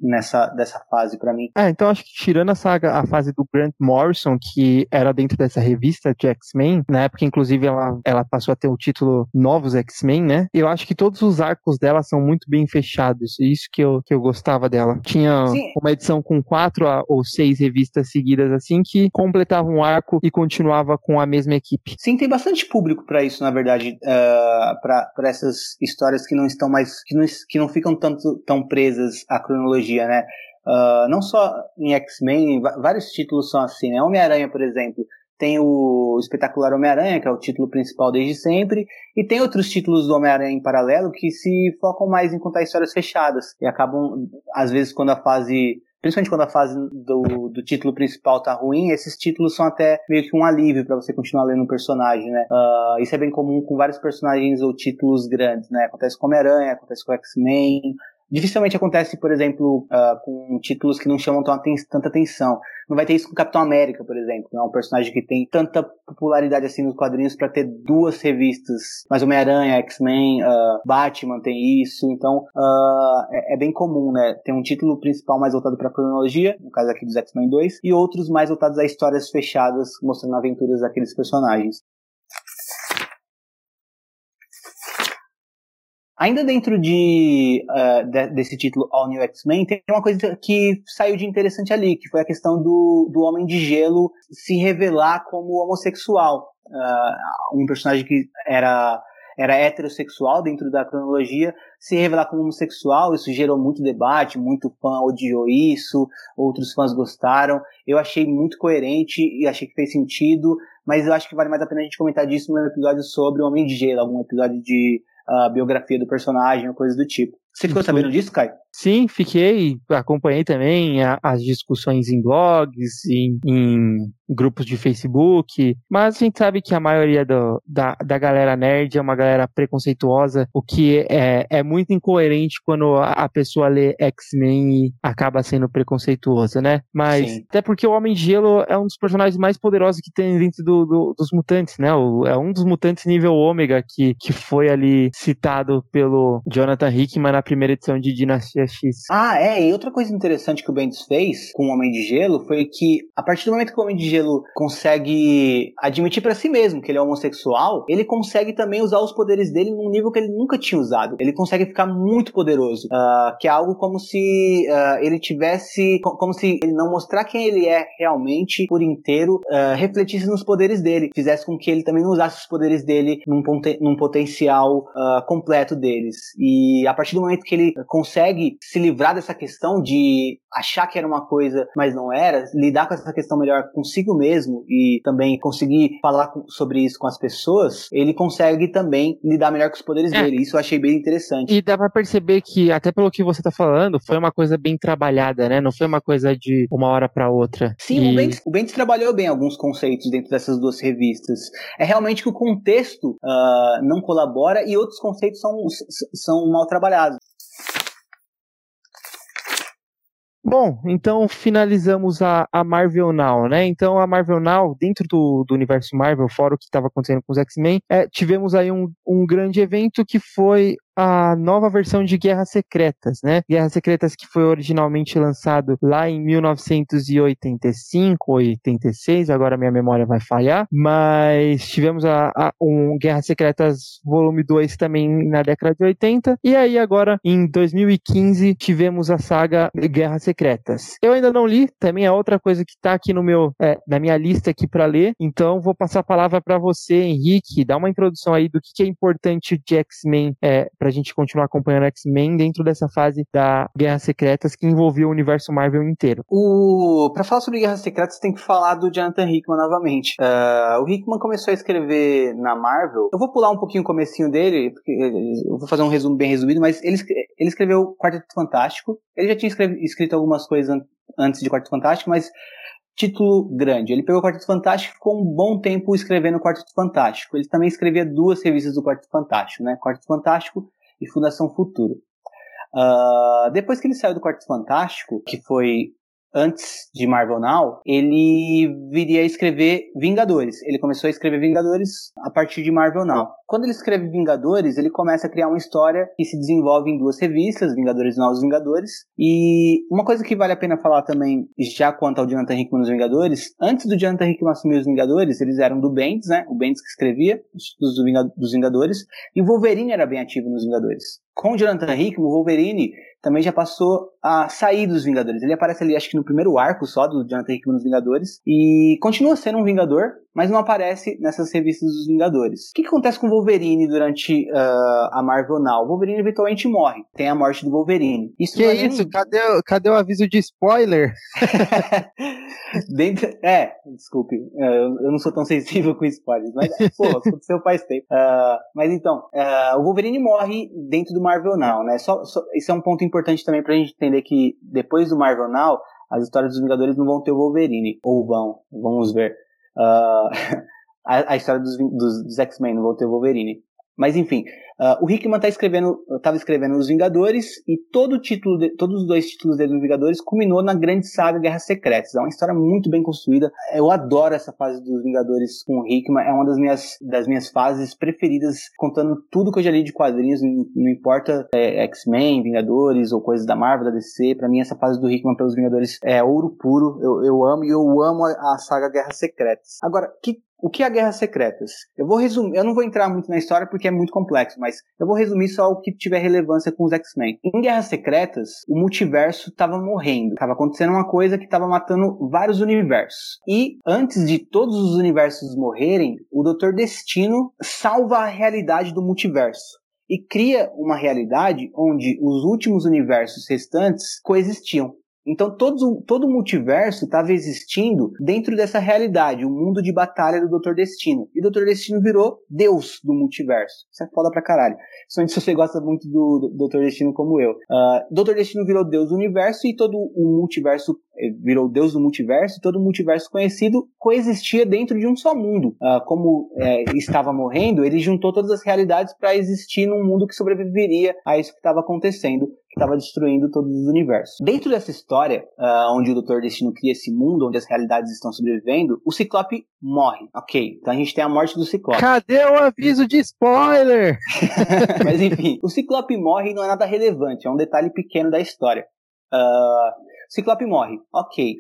nessa dessa fase para mim. É, então acho que tirando a saga, a fase do Grant Morrison, que era dentro dessa revista de X-Men, na época, inclusive, ela, ela passou a ter o título Novos X-Men, né? Eu acho que todos os arcos dela são muito bem fechados. Isso que eu, que eu gostava dela. Tinha Sim. uma edição com quatro ou seis revistas seguidas assim que completava um arco e continuava com a mesma equipe. Sim, tem bastante público para isso, na verdade, uh, ah, para essas histórias que não estão mais que não, que não ficam tanto tão presas à cronologia, né? Uh, não só em X-Men, vários títulos são assim, né? Homem-Aranha, por exemplo, tem o Espetacular Homem-Aranha, que é o título principal desde sempre, e tem outros títulos do Homem-Aranha em paralelo que se focam mais em contar histórias fechadas e acabam, às vezes, quando a fase principalmente quando a fase do, do título principal tá ruim, esses títulos são até meio que um alívio para você continuar lendo um personagem, né? Uh, isso é bem comum com vários personagens ou títulos grandes, né? Acontece com Homem-Aranha, acontece com X-Men, Dificilmente acontece, por exemplo, uh, com títulos que não chamam tanta atenção. Não vai ter isso com Capitão América, por exemplo. É um personagem que tem tanta popularidade assim nos quadrinhos para ter duas revistas. Mas Homem-Aranha, X-Men, uh, Batman tem isso. Então uh, é, é, bem comum, né? Tem um título principal mais voltado para cronologia, no caso aqui dos X-Men 2, e outros mais voltados a histórias fechadas, mostrando aventuras daqueles personagens. Ainda dentro de, uh, de, desse título All New X-Men, tem uma coisa que saiu de interessante ali, que foi a questão do, do Homem de Gelo se revelar como homossexual. Uh, um personagem que era, era heterossexual dentro da cronologia, se revelar como homossexual, isso gerou muito debate, muito fã odiou isso, outros fãs gostaram. Eu achei muito coerente e achei que fez sentido, mas eu acho que vale mais a pena a gente comentar disso num episódio sobre o Homem de Gelo, algum episódio de a biografia do personagem ou coisa do tipo. Você ficou sabendo disso, Kai? Sim, fiquei, acompanhei também as discussões em blogs, em, em, grupos de Facebook, mas a gente sabe que a maioria do, da, da galera nerd é uma galera preconceituosa, o que é, é muito incoerente quando a pessoa lê X-Men e acaba sendo preconceituosa, né? Mas, Sim. até porque o Homem de Gelo é um dos personagens mais poderosos que tem dentro do, do, dos mutantes, né? O, é um dos mutantes nível ômega que, que foi ali citado pelo Jonathan Hickman na primeira edição de Dinastia X. Ah, é, e outra coisa interessante que o Bendis fez com o Homem de Gelo foi que, a partir do momento que o Homem de Gelo consegue admitir para si mesmo que ele é homossexual, ele consegue também usar os poderes dele num nível que ele nunca tinha usado. Ele consegue ficar muito poderoso, uh, que é algo como se uh, ele tivesse, como se ele não mostrar quem ele é realmente por inteiro, uh, refletisse nos poderes dele, fizesse com que ele também não usasse os poderes dele num, num potencial completo deles. E a partir do momento que ele consegue se livrar dessa questão de achar que era uma coisa, mas não era, lidar com essa questão melhor consigo mesmo e também conseguir falar com, sobre isso com as pessoas, ele consegue também lidar melhor com os poderes é. dele. Isso eu achei bem interessante. E dá pra perceber que, até pelo que você tá falando, foi uma coisa bem trabalhada, né? Não foi uma coisa de uma hora para outra. Sim, e... o, Bendis, o Bendis trabalhou bem alguns conceitos dentro dessas duas revistas. É realmente que o contexto uh, não colabora e outros conceitos são, são mal trabalhados. Bom, então finalizamos a, a Marvel Now, né? Então a Marvel Now, dentro do, do universo Marvel, fora o que estava acontecendo com os X-Men, é, tivemos aí um, um grande evento que foi a nova versão de Guerras Secretas, né? Guerras Secretas que foi originalmente lançado lá em 1985, 86, agora minha memória vai falhar, mas tivemos a, a um Guerras Secretas volume 2 também na década de 80, e aí agora em 2015 tivemos a saga Guerras Secretas. Eu ainda não li, também é outra coisa que tá aqui no meu, é, na minha lista aqui para ler, então vou passar a palavra para você, Henrique, dar uma introdução aí do que, que é importante de X-Men é, para a gente continuar acompanhando X-Men dentro dessa fase da Guerras Secretas que envolveu o universo Marvel inteiro. O... Para falar sobre Guerras Secretas, tem que falar do Jonathan Hickman novamente. Uh, o Hickman começou a escrever na Marvel. Eu vou pular um pouquinho o comecinho dele, porque eu vou fazer um resumo bem resumido, mas ele, ele escreveu Quarteto Fantástico. Ele já tinha escrito algumas coisas antes de Quarteto Fantástico, mas título grande. Ele pegou o Quarteto Fantástico e ficou um bom tempo escrevendo o Quarteto Fantástico. Ele também escrevia duas revistas do Quarteto Fantástico, né? Quarteto Fantástico e Fundação Futuro. Uh, depois que ele saiu do Quarteto Fantástico, que foi antes de Marvel Now, ele viria a escrever Vingadores. Ele começou a escrever Vingadores a partir de Marvel Now. Quando ele escreve Vingadores, ele começa a criar uma história que se desenvolve em duas revistas, Vingadores e Novos Vingadores. E uma coisa que vale a pena falar também, já quanto ao Jonathan Hickman nos Vingadores, antes do Jonathan Hickman assumir os Vingadores, eles eram do Bendis, né? O Bendis que escrevia os Vingadores, e o Wolverine era bem ativo nos Vingadores. Com o Jonathan Hickman, o Wolverine também já passou a sair dos Vingadores. Ele aparece ali, acho que no primeiro arco só do Jonathan Hickman nos Vingadores, e continua sendo um Vingador, mas não aparece nessas revistas dos Vingadores. O que, que acontece com o Wolverine durante uh, a Marvel Now? O Wolverine eventualmente morre. Tem a morte do Wolverine. Isso que é isso? Cadê, cadê o aviso de spoiler? [laughs] Dentro... É, desculpe. É, eu não sou tão sensível com spoilers, mas, pô, aconteceu faz tempo. Uh, mas então, uh, o Wolverine morre dentro do Marvel Now, né? Só, só, isso é um ponto importante também pra gente entender que depois do Marvel Now, as histórias dos Vingadores não vão ter o Wolverine. Ou vão, vamos ver. Uh, [laughs] a, a, história dos, dos, dos X-Men, não vou ter o Wolverine. Mas enfim, Uh, o Hickman tá escrevendo, estava escrevendo Os Vingadores e todo o título, de, todos os dois títulos dele dos Vingadores culminou na grande saga Guerras Secretas. É uma história muito bem construída. Eu adoro essa fase dos Vingadores com o Hickman. É uma das minhas, das minhas fases preferidas, contando tudo que eu já li de quadrinhos. Não, não importa é, X-Men, Vingadores ou coisas da Marvel, da DC. Para mim essa fase do Hickman pelos Vingadores é ouro puro. Eu, eu amo e eu amo a, a saga Guerras Secretas. Agora, que o que é Guerras Secretas? Eu vou resumir, eu não vou entrar muito na história porque é muito complexo, mas eu vou resumir só o que tiver relevância com os X-Men. Em Guerras Secretas, o multiverso estava morrendo, estava acontecendo uma coisa que estava matando vários universos. E antes de todos os universos morrerem, o Doutor Destino salva a realidade do multiverso e cria uma realidade onde os últimos universos restantes coexistiam. Então todo, todo o multiverso estava existindo dentro dessa realidade, o mundo de batalha do Doutor Destino. E Doutor Destino virou Deus do multiverso. Isso é foda pra caralho. Principalmente se você gosta muito do, do Doutor Destino como eu. Uh, Doutor Destino virou Deus do universo e todo o multiverso eh, virou Deus do multiverso e todo o multiverso conhecido coexistia dentro de um só mundo. Uh, como é, estava morrendo, ele juntou todas as realidades para existir num mundo que sobreviveria a isso que estava acontecendo estava destruindo todos os universos. Dentro dessa história, uh, onde o Doutor Destino cria esse mundo, onde as realidades estão sobrevivendo, o Ciclope morre. Ok, então a gente tem a morte do Ciclope. Cadê o aviso de spoiler? [laughs] Mas enfim, o Ciclope morre e não é nada relevante, é um detalhe pequeno da história. Uh, Ciclope morre, ok.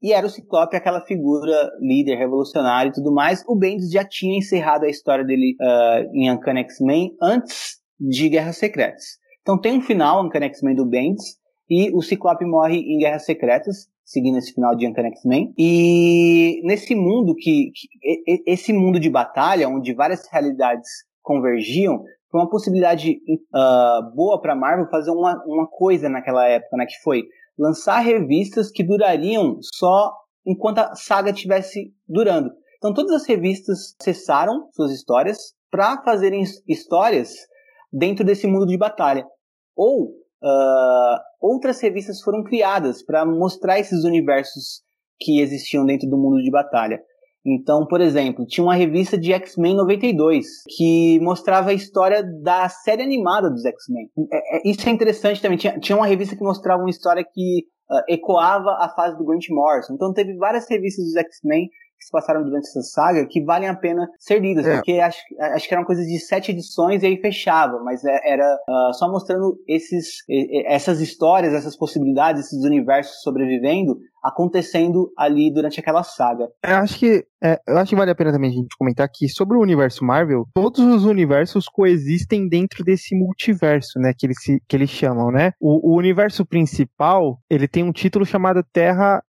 E era o Ciclope aquela figura líder, revolucionário e tudo mais. O Bendis já tinha encerrado a história dele uh, em Uncanny X-Men antes de Guerras Secretas. Então tem um final, Uncanny X-Men do Bendis, e o Ciclope morre em Guerras Secretas, seguindo esse final de Uncanny X-Men. E nesse mundo que, que, esse mundo de batalha, onde várias realidades convergiam, foi uma possibilidade uh, boa para Marvel fazer uma, uma coisa naquela época, né? Que foi lançar revistas que durariam só enquanto a saga estivesse durando. Então todas as revistas cessaram suas histórias para fazerem histórias dentro desse mundo de batalha. Ou uh, outras revistas foram criadas para mostrar esses universos que existiam dentro do mundo de batalha. Então, por exemplo, tinha uma revista de X-Men 92 que mostrava a história da série animada dos X-Men. É, é, isso é interessante também. Tinha, tinha uma revista que mostrava uma história que uh, ecoava a fase do Grant Morrison. Então, teve várias revistas dos X-Men que se passaram durante essa saga que valem a pena ser lidas, é. porque acho, acho que eram coisas de sete edições e aí fechava, mas é, era uh, só mostrando esses, essas histórias, essas possibilidades, esses universos sobrevivendo, acontecendo ali durante aquela saga. Eu acho que é, eu acho que vale a pena também a gente comentar que sobre o universo Marvel, todos os universos coexistem dentro desse multiverso, né, que eles, que eles chamam, né? O, o universo principal, ele tem um título chamado Terra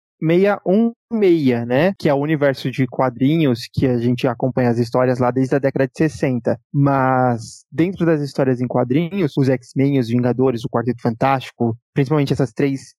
616, né? Que é o universo de quadrinhos que a gente acompanha as histórias lá desde a década de 60. Mas dentro das histórias em quadrinhos, os X-Men, os Vingadores, o Quarteto Fantástico, principalmente essas três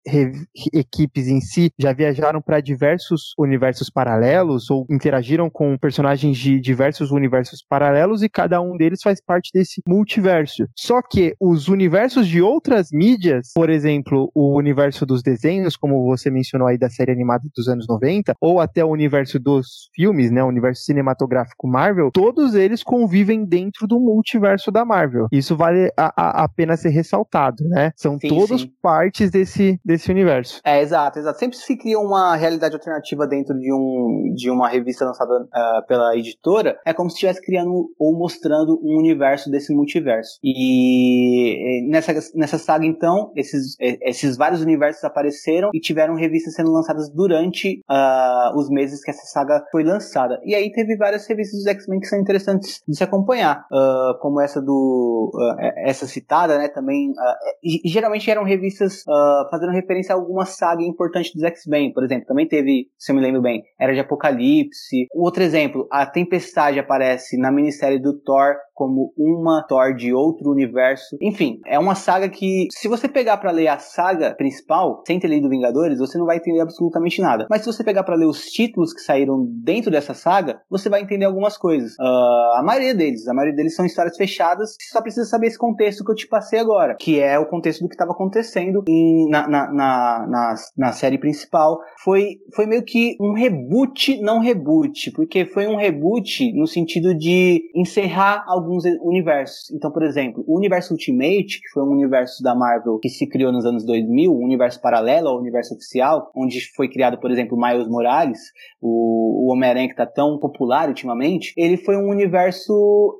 equipes em si, já viajaram para diversos universos paralelos ou interagiram com personagens de diversos universos paralelos e cada um deles faz parte desse multiverso. Só que os universos de outras mídias, por exemplo, o universo dos desenhos, como você mencionou aí da série animada dos anos 90, ou até o universo dos filmes, né, o universo cinematográfico Marvel, todos eles convivem dentro do multiverso da Marvel. Isso vale a, a, a pena ser ressaltado, né? São sim, todos sim partes desse, desse universo. É, exato, exato. Sempre se cria uma realidade alternativa dentro de, um, de uma revista lançada uh, pela editora, é como se estivesse criando ou mostrando um universo desse multiverso. E nessa, nessa saga, então, esses, esses vários universos apareceram e tiveram revistas sendo lançadas durante uh, os meses que essa saga foi lançada. E aí teve várias revistas dos X-Men que são interessantes de se acompanhar, uh, como essa do essa citada, né? Também e, geralmente eram revistas uh, fazendo referência a alguma saga importante dos X-Men, por exemplo. Também teve, se eu me lembro bem, Era de Apocalipse. Um outro exemplo, a Tempestade aparece na minissérie do Thor como uma Thor de outro universo. Enfim, é uma saga que, se você pegar para ler a saga principal, sem ter lido Vingadores, você não vai entender absolutamente nada. Mas se você pegar para ler os títulos que saíram dentro dessa saga, você vai entender algumas coisas. Uh, a maioria deles, a maioria deles são histórias fechadas, você só precisa saber esse contexto que eu te passei agora, que é o contexto do que estava acontecendo em, na, na, na, na, na série principal. Foi, foi meio que um reboot, não reboot, porque foi um reboot no sentido de encerrar alguns alguns universos. Então, por exemplo, o universo Ultimate, que foi um universo da Marvel que se criou nos anos 2000, um universo paralelo ao universo oficial, onde foi criado, por exemplo, Miles Morales, o, o Homem-Aranha que está tão popular ultimamente, ele foi um universo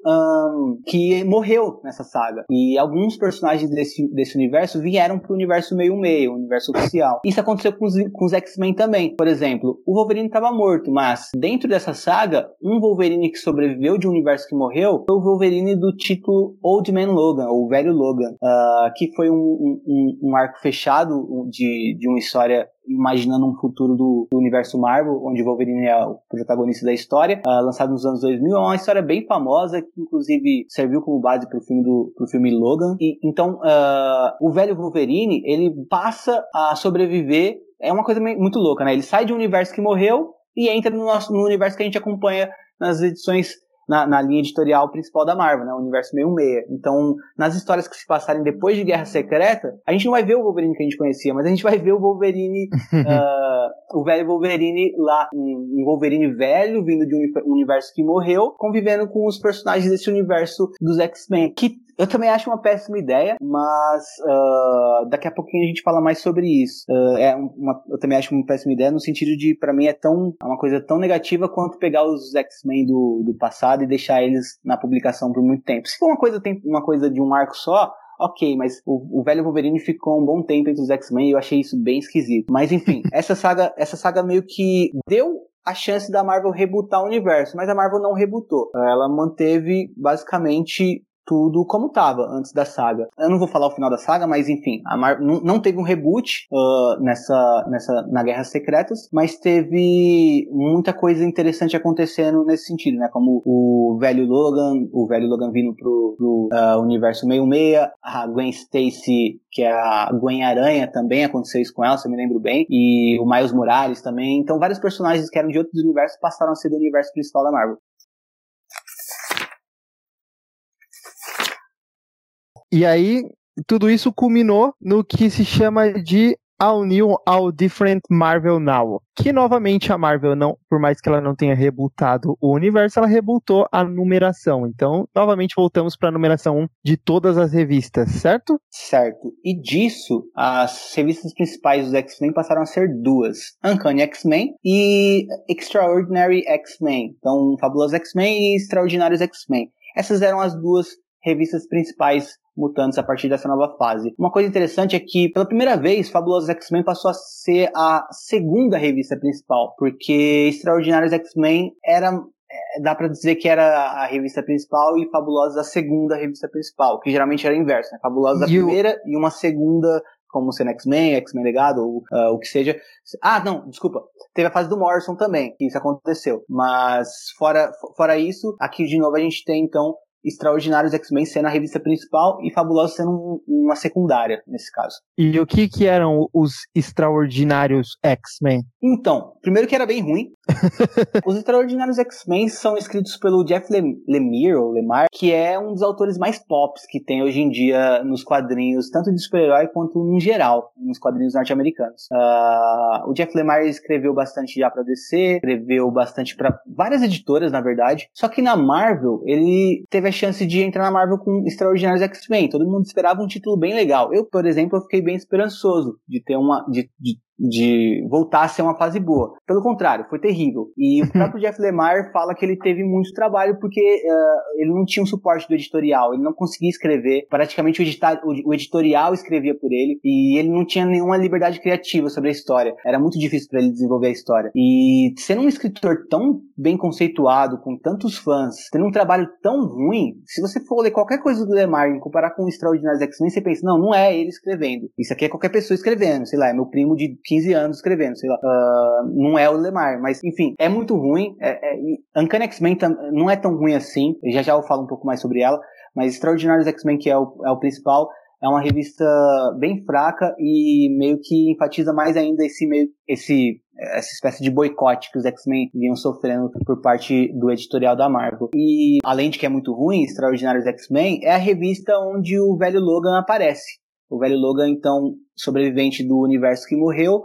um, que morreu nessa saga. E alguns personagens desse, desse universo vieram para o universo meio-meio, universo oficial. Isso aconteceu com os, com os X-Men também. Por exemplo, o Wolverine estava morto, mas dentro dessa saga, um Wolverine que sobreviveu de um universo que morreu foi o Wolverine do título Old Man Logan, ou Velho Logan, uh, que foi um, um, um, arco fechado de, de uma história imaginando um futuro do, do, universo Marvel, onde Wolverine é o protagonista da história, uh, lançado nos anos 2000. É uma história bem famosa, que inclusive serviu como base para o filme, do, filme Logan. E, então, uh, o velho Wolverine, ele passa a sobreviver. É uma coisa muito louca, né? Ele sai de um universo que morreu e entra no, nosso, no universo que a gente acompanha nas edições na, na, linha editorial principal da Marvel, né? O universo meio meia. Então, nas histórias que se passarem depois de Guerra Secreta, a gente não vai ver o Wolverine que a gente conhecia, mas a gente vai ver o Wolverine, uh, [laughs] o velho Wolverine lá, um, um, Wolverine velho vindo de um universo que morreu, convivendo com os personagens desse universo dos X-Men, que Eu também acho uma péssima ideia, mas uh, daqui a pouquinho a gente fala mais sobre isso. Uh, é uma, eu também acho uma péssima ideia no sentido de, para mim, é tão é uma coisa tão negativa quanto pegar os X-Men do, do passado e deixar eles na publicação por muito tempo. Se for uma coisa, tem uma coisa de um arco só, ok, mas o, o, velho Wolverine ficou um bom tempo entre os X-Men e eu achei isso bem esquisito. Mas enfim, [laughs] essa saga, essa saga meio que deu a chance da Marvel rebootar o universo, mas a Marvel não rebootou. Ela manteve basicamente tudo como estava antes da saga. Eu não vou falar o final da saga, mas enfim, a Mar não, teve um reboot uh, nessa, nessa na Guerras Secretas, mas teve muita coisa interessante acontecendo nesse sentido, né? Como o velho Logan, o velho Logan vindo pro, pro uh, universo 66, a Gwen Stacy, que é a Gwen Aranha, também aconteceu isso com ela, se eu me lembro bem, e o Miles Morales também. Então, vários personagens que eram de outros universos passaram a ser do universo principal da Marvel. E aí, tudo isso culminou no que se chama de All New, All Different Marvel Now. Que novamente a Marvel não, por mais que ela não tenha rebutado o universo, ela rebutou a numeração. Então, novamente voltamos para a numeração 1 de todas as revistas, certo? Certo. E disso, as revistas principais dos X-Men passaram a ser duas: Uncanny X-Men e Extraordinary X-Men. Então, Fabulosos X-Men e Extraordinários X-Men. Essas eram as duas revistas principais mutantes a partir dessa nova fase. Uma coisa interessante é que, pela primeira vez, Fabulosos X-Men passou a ser a segunda revista principal, porque Extraordinários X-Men era é, dá para dizer que era a revista principal e Fabulosos a segunda revista principal, que geralmente era o inverso, né? Fabulosos a primeira e uma segunda como sendo X-Men, X-Men Legado, ou uh, o que seja. Ah, não, desculpa. Teve a fase do Morrison também, que isso aconteceu. Mas fora, fora isso, aqui de novo a gente tem então Extraordinários X-Men sendo a revista principal e Fabulosos sendo um, uma secundária, nesse caso. E o que que eram os Extraordinários X-Men? Então, primeiro que era bem ruim. [laughs] os Extraordinários X-Men são escritos pelo Jeff Lemire, ou Lemire, que é um dos autores mais pops que tem hoje em dia nos quadrinhos, tanto de super-herói quanto em geral, nos quadrinhos norte-americanos. Uh, o Jeff Lemire escreveu bastante já pra DC, escreveu bastante para várias editoras, na verdade. Só que na Marvel, ele teve a chance de entrar na Marvel com Extraordinários X-Men. Todo mundo esperava um título bem legal. Eu, por exemplo, fiquei bem esperançoso de ter uma. de, de de voltar a ser uma fase boa. Pelo contrário, foi terrível. E o [laughs] próprio Jeff Lemire fala que ele teve muito trabalho porque uh, ele não tinha um suporte do editorial, ele não conseguia escrever. Praticamente o, edita o, editorial escrevia por ele e ele não tinha nenhuma liberdade criativa sobre a história. Era muito difícil para ele desenvolver a história. E sendo um escritor tão bem conceituado, com tantos fãs, tendo um trabalho tão ruim, se você for ler qualquer coisa do Lemire e comparar com o Extraordinários X-Men, você pensa, não, não é ele escrevendo. Isso aqui é qualquer pessoa escrevendo, sei lá, é meu primo de 15 anos escrevendo, sei lá. Uh, não é o Lemar, mas enfim, é muito ruim. É, é, Uncanny X-Men não é tão ruim assim. Já já eu falo um pouco mais sobre ela. Mas Extraordinários X-Men, que é o, é o principal, é uma revista bem fraca e meio que enfatiza mais ainda esse meio, esse essa espécie de boicote que os X-Men vinham sofrendo por parte do editorial da Marvel. E além de que é muito ruim, Extraordinários X-Men é a revista onde o velho Logan aparece. O velho Logan, então, sobrevivente do universo que morreu,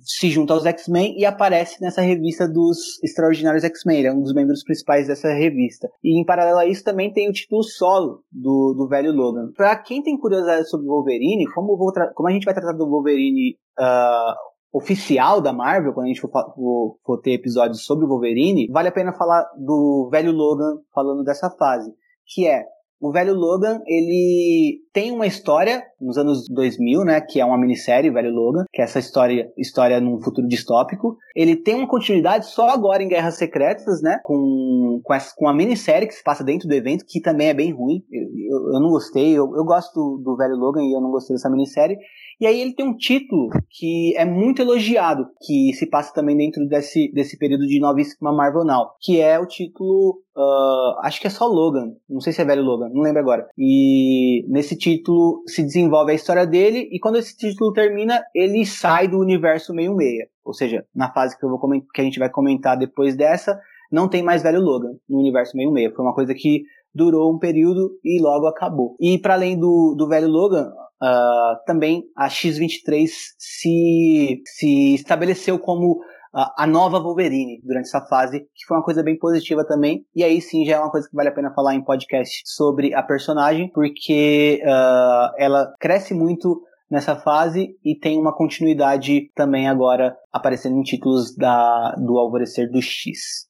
se junta aos X-Men e aparece nessa revista dos Extraordinários X-Men. Ele é um dos membros principais dessa revista. E em paralelo a isso também tem o título solo do, do velho Logan. Pra quem tem curiosidade sobre o Wolverine, como, como a gente vai tratar do Wolverine uh, oficial da Marvel, quando a gente for, for, for ter episódios sobre o Wolverine, vale a pena falar do velho Logan falando dessa fase. Que é o velho Logan, ele tem uma história nos anos 2000, né, que é uma minissérie, velho Logan, que é essa história, história num futuro distópico. Ele tem uma continuidade só agora em Guerras Secretas, né, com, com, essa, com a minissérie que se passa dentro do evento, que também é bem ruim. Eu, eu, eu não gostei, eu, eu gosto do, do velho Logan e eu não gostei dessa minissérie. E aí ele tem um título que é muito elogiado, que se passa também dentro desse, desse período de novíssima Marvel Now, que é o título, uh, acho que é só Logan, não sei se é velho Logan, não lembro agora. E nesse título se desenvolve a história dele, e quando esse título termina, ele sai do universo meio-meia. Ou seja, na fase que, eu vou que a gente vai comentar depois dessa, não tem mais velho Logan no universo meio-meia. Foi uma coisa que durou um período e logo acabou. E para além do, do velho Logan, uh, também a X23 se, se estabeleceu como a, a nova Wolverine durante essa fase, que foi uma coisa bem positiva também. E aí sim já é uma coisa que vale a pena falar em podcast sobre a personagem, porque uh, ela cresce muito nessa fase e tem uma continuidade também agora aparecendo em títulos da, do Alvorecer do X.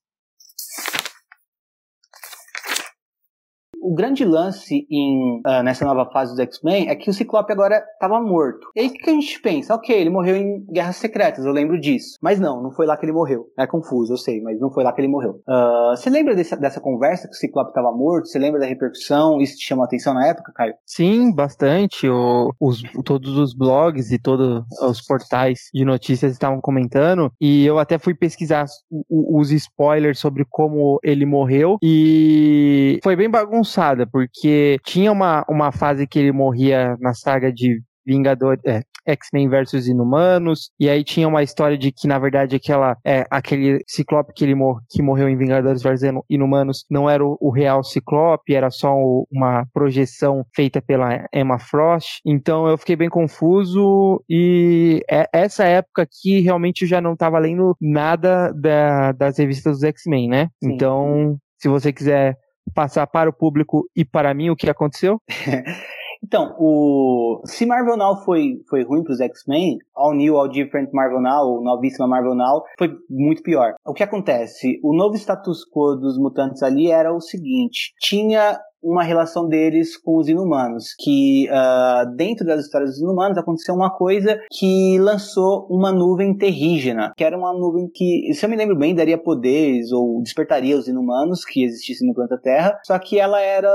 o grande lance em, uh, nessa nova fase dos X-Men é que o Ciclope agora estava morto. E aí o que, que, a gente pensa? Ok, ele morreu em Guerras Secretas, eu lembro disso. Mas não, não foi lá que ele morreu. É confuso, eu sei, mas não foi lá que ele morreu. Uh, você lembra dessa, dessa conversa que o Ciclope estava morto? Você lembra da repercussão? Isso te chamou a atenção na época, Caio? Sim, bastante. O, os, todos os blogs e todos os portais de notícias estavam comentando. E eu até fui pesquisar os spoilers sobre como ele morreu. E foi bem bagunçado porque tinha uma, uma fase que ele morria na saga de Vingador, é, X-Men versus Inumanos, e aí tinha uma história de que, na verdade, aquela, é, aquele Ciclope que, ele mor que morreu em Vingadores versus Inumanos não era o, o real Ciclope, era só o, uma projeção feita pela Emma Frost, então eu fiquei bem confuso, e é, essa época aqui realmente eu já não estava lendo nada da, das revistas dos X-Men, né? Sim. Então, se você quiser passar para o público e para mim o que aconteceu? [laughs] então, o... se Marvel Now foi, foi ruim para os X-Men, All New, All Different Marvel Now, Novíssima Marvel Now, foi muito pior. O que acontece? O novo status quo dos mutantes ali era o seguinte: tinha uma relação deles com os inumanos. Que uh, dentro das histórias dos inumanos aconteceu uma coisa que lançou uma nuvem terrígena, que era uma nuvem que, se eu me lembro bem, daria poderes ou despertaria os inumanos que existissem no planeta Terra, só que ela era.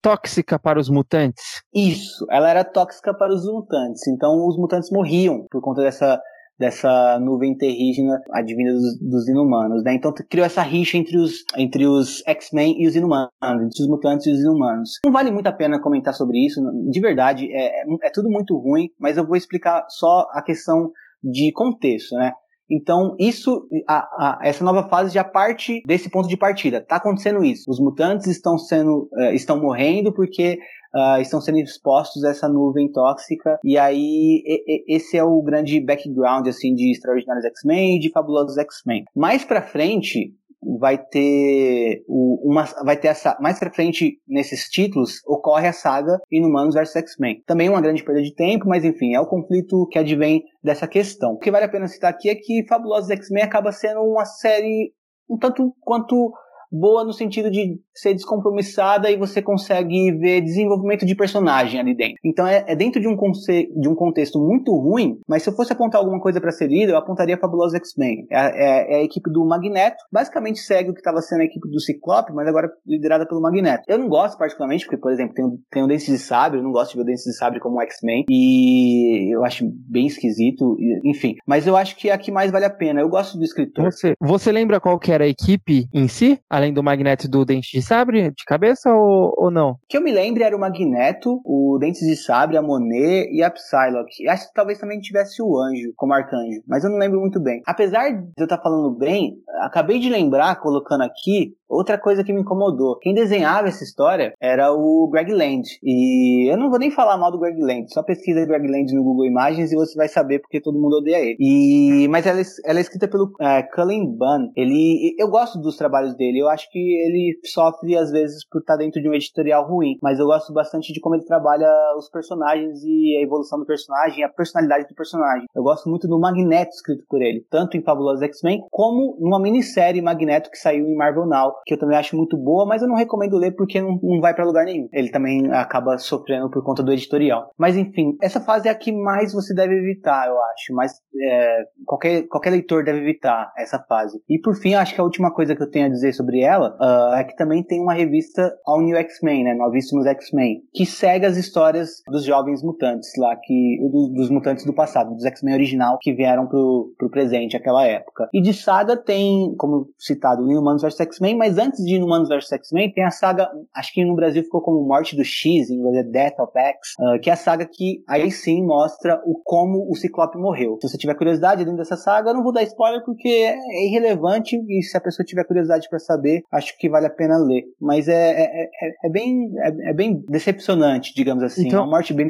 tóxica para os mutantes. Isso, ela era tóxica para os mutantes. Então os mutantes morriam por conta dessa dessa nuvem terrígena advinda dos, dos inumanos, né? Então criou essa rixa entre os, entre os X-Men e os inumanos, entre os mutantes e os inumanos. Não vale muito a pena comentar sobre isso, de verdade, é, é tudo muito ruim, mas eu vou explicar só a questão de contexto, né? Então, isso, a, a, essa nova fase já parte desse ponto de partida. Tá acontecendo isso. Os mutantes estão sendo, uh, estão morrendo porque uh, estão sendo expostos a essa nuvem tóxica. E aí, e, e, esse é o grande background, assim, de Extraordinários X-Men e de Fabulosos X-Men. Mais pra frente, vai ter uma vai ter essa mais para frente nesses títulos ocorre a saga Inumanos vs X-Men. Também uma grande perda de tempo, mas enfim, é o conflito que advém dessa questão. O que vale a pena citar aqui é que Fabulosos X-Men acaba sendo uma série um tanto quanto boa no sentido de ser descompromissada e você consegue ver desenvolvimento de personagem ali dentro. Então é, é dentro de um, de um contexto muito ruim, mas se eu fosse apontar alguma coisa para ser lida, eu apontaria Fabuloso X-Men. É, é, é, a equipe do Magneto, basicamente segue o que estava sendo a equipe do Ciclope, mas agora liderada pelo Magneto. Eu não gosto particularmente, porque, por exemplo, tem, o Dentes de Sabre, eu não gosto de ver o Dentes de Sabre como X-Men, e eu acho bem esquisito, enfim. Mas eu acho que é a que mais vale a pena. Eu gosto do escritor. Você, você lembra qual que era a equipe em si? além do Magneto e do Dente de Sabre de cabeça ou, ou não? Que eu me lembre era o Magneto, o Dentes de Sabre, a Monet e a Psylocke. Acho que talvez também tivesse o Anjo como arcanjo, mas eu não lembro muito bem. Apesar de eu estar falando bem, acabei de lembrar, colocando aqui, outra coisa que me incomodou. Quem desenhava essa história era o Greg Land. E eu não vou nem falar mal do Greg Land, só pesquisa Greg Land no Google Imagens e você vai saber porque todo mundo odeia ele. E, mas ela, é, ela é escrita pelo é, Cullen Bunn. Ele, eu gosto dos trabalhos dele, eu acho que ele sofre às vezes por estar dentro de um editorial ruim, mas eu gosto bastante de como ele trabalha os personagens e a evolução do personagem, a personalidade do personagem. Eu gosto muito do Magneto escrito por ele, tanto em Fabulosos X-Men como numa minissérie Magneto que saiu em Marvel Now, que eu também acho muito boa, mas eu não recomendo ler porque não, não vai para lugar nenhum. Ele também acaba sofrendo por conta do editorial. Mas enfim, essa fase é a que mais você deve evitar, eu acho. Mas é, qualquer, qualquer leitor deve evitar essa fase. E por fim, acho que a última coisa que eu tenho a dizer sobre ela uh, é que também tem uma revista All New X-Men, né? Novíssimos X-Men, que segue as histórias dos jovens mutantes lá, que dos, dos mutantes do passado, dos X-Men original que vieram pro, pro presente aquela época. E de saga tem, como citado, Inhumanos vs X-Men, mas antes de Inhumanos vs X-Men tem a saga, acho que no Brasil ficou como Morte do X, em inglês é Death of X, uh, que é a saga que aí sim mostra o como o Ciclope morreu. Se você tiver curiosidade dentro dessa saga, eu não vou dar spoiler porque é irrelevante e se a pessoa tiver curiosidade para saber, acho que vale a pena ler. Mas é, é, é, é bem, é, é, bem decepcionante, digamos assim. Então, é uma morte bem,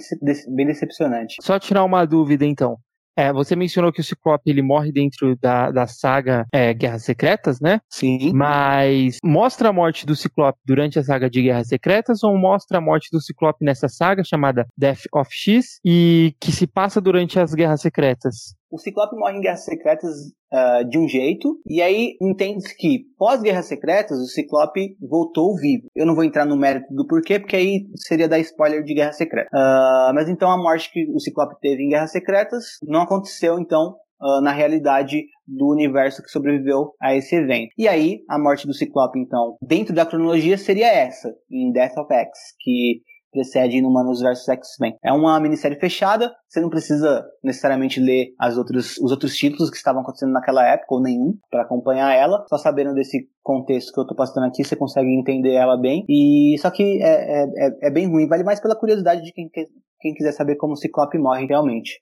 bem decepcionante. Só tirar uma dúvida então. É, você mencionou que o Ciclope ele morre dentro da, da saga é, Guerras Secretas, né? Sim. Mas mostra a morte do Ciclope durante a saga de Guerras Secretas ou mostra a morte do Ciclope nessa saga chamada Death of X e que se passa durante as Guerras Secretas? O Ciclope morre em Guerras Secretas uh, de um jeito, e aí entende-se que pós-Guerras Secretas o Ciclope voltou vivo. Eu não vou entrar no mérito do porquê, porque aí seria dar spoiler de Guerra Secreta. Uh, mas então a morte que o Ciclope teve em Guerras Secretas não aconteceu, então, uh, na realidade do universo que sobreviveu a esse evento. E aí, a morte do Ciclope, então, dentro da cronologia seria essa, em Death of X, que precede Inumanos vs X-Men. É uma minissérie fechada, você não precisa necessariamente ler as outras, os outros títulos que estavam acontecendo naquela época, ou nenhum, para acompanhar ela. Só sabendo desse contexto que eu tô passando aqui, você consegue entender ela bem. E só que é, é, é, é bem ruim, vale mais pela curiosidade de quem, quem quiser saber como o Ciclope morre realmente.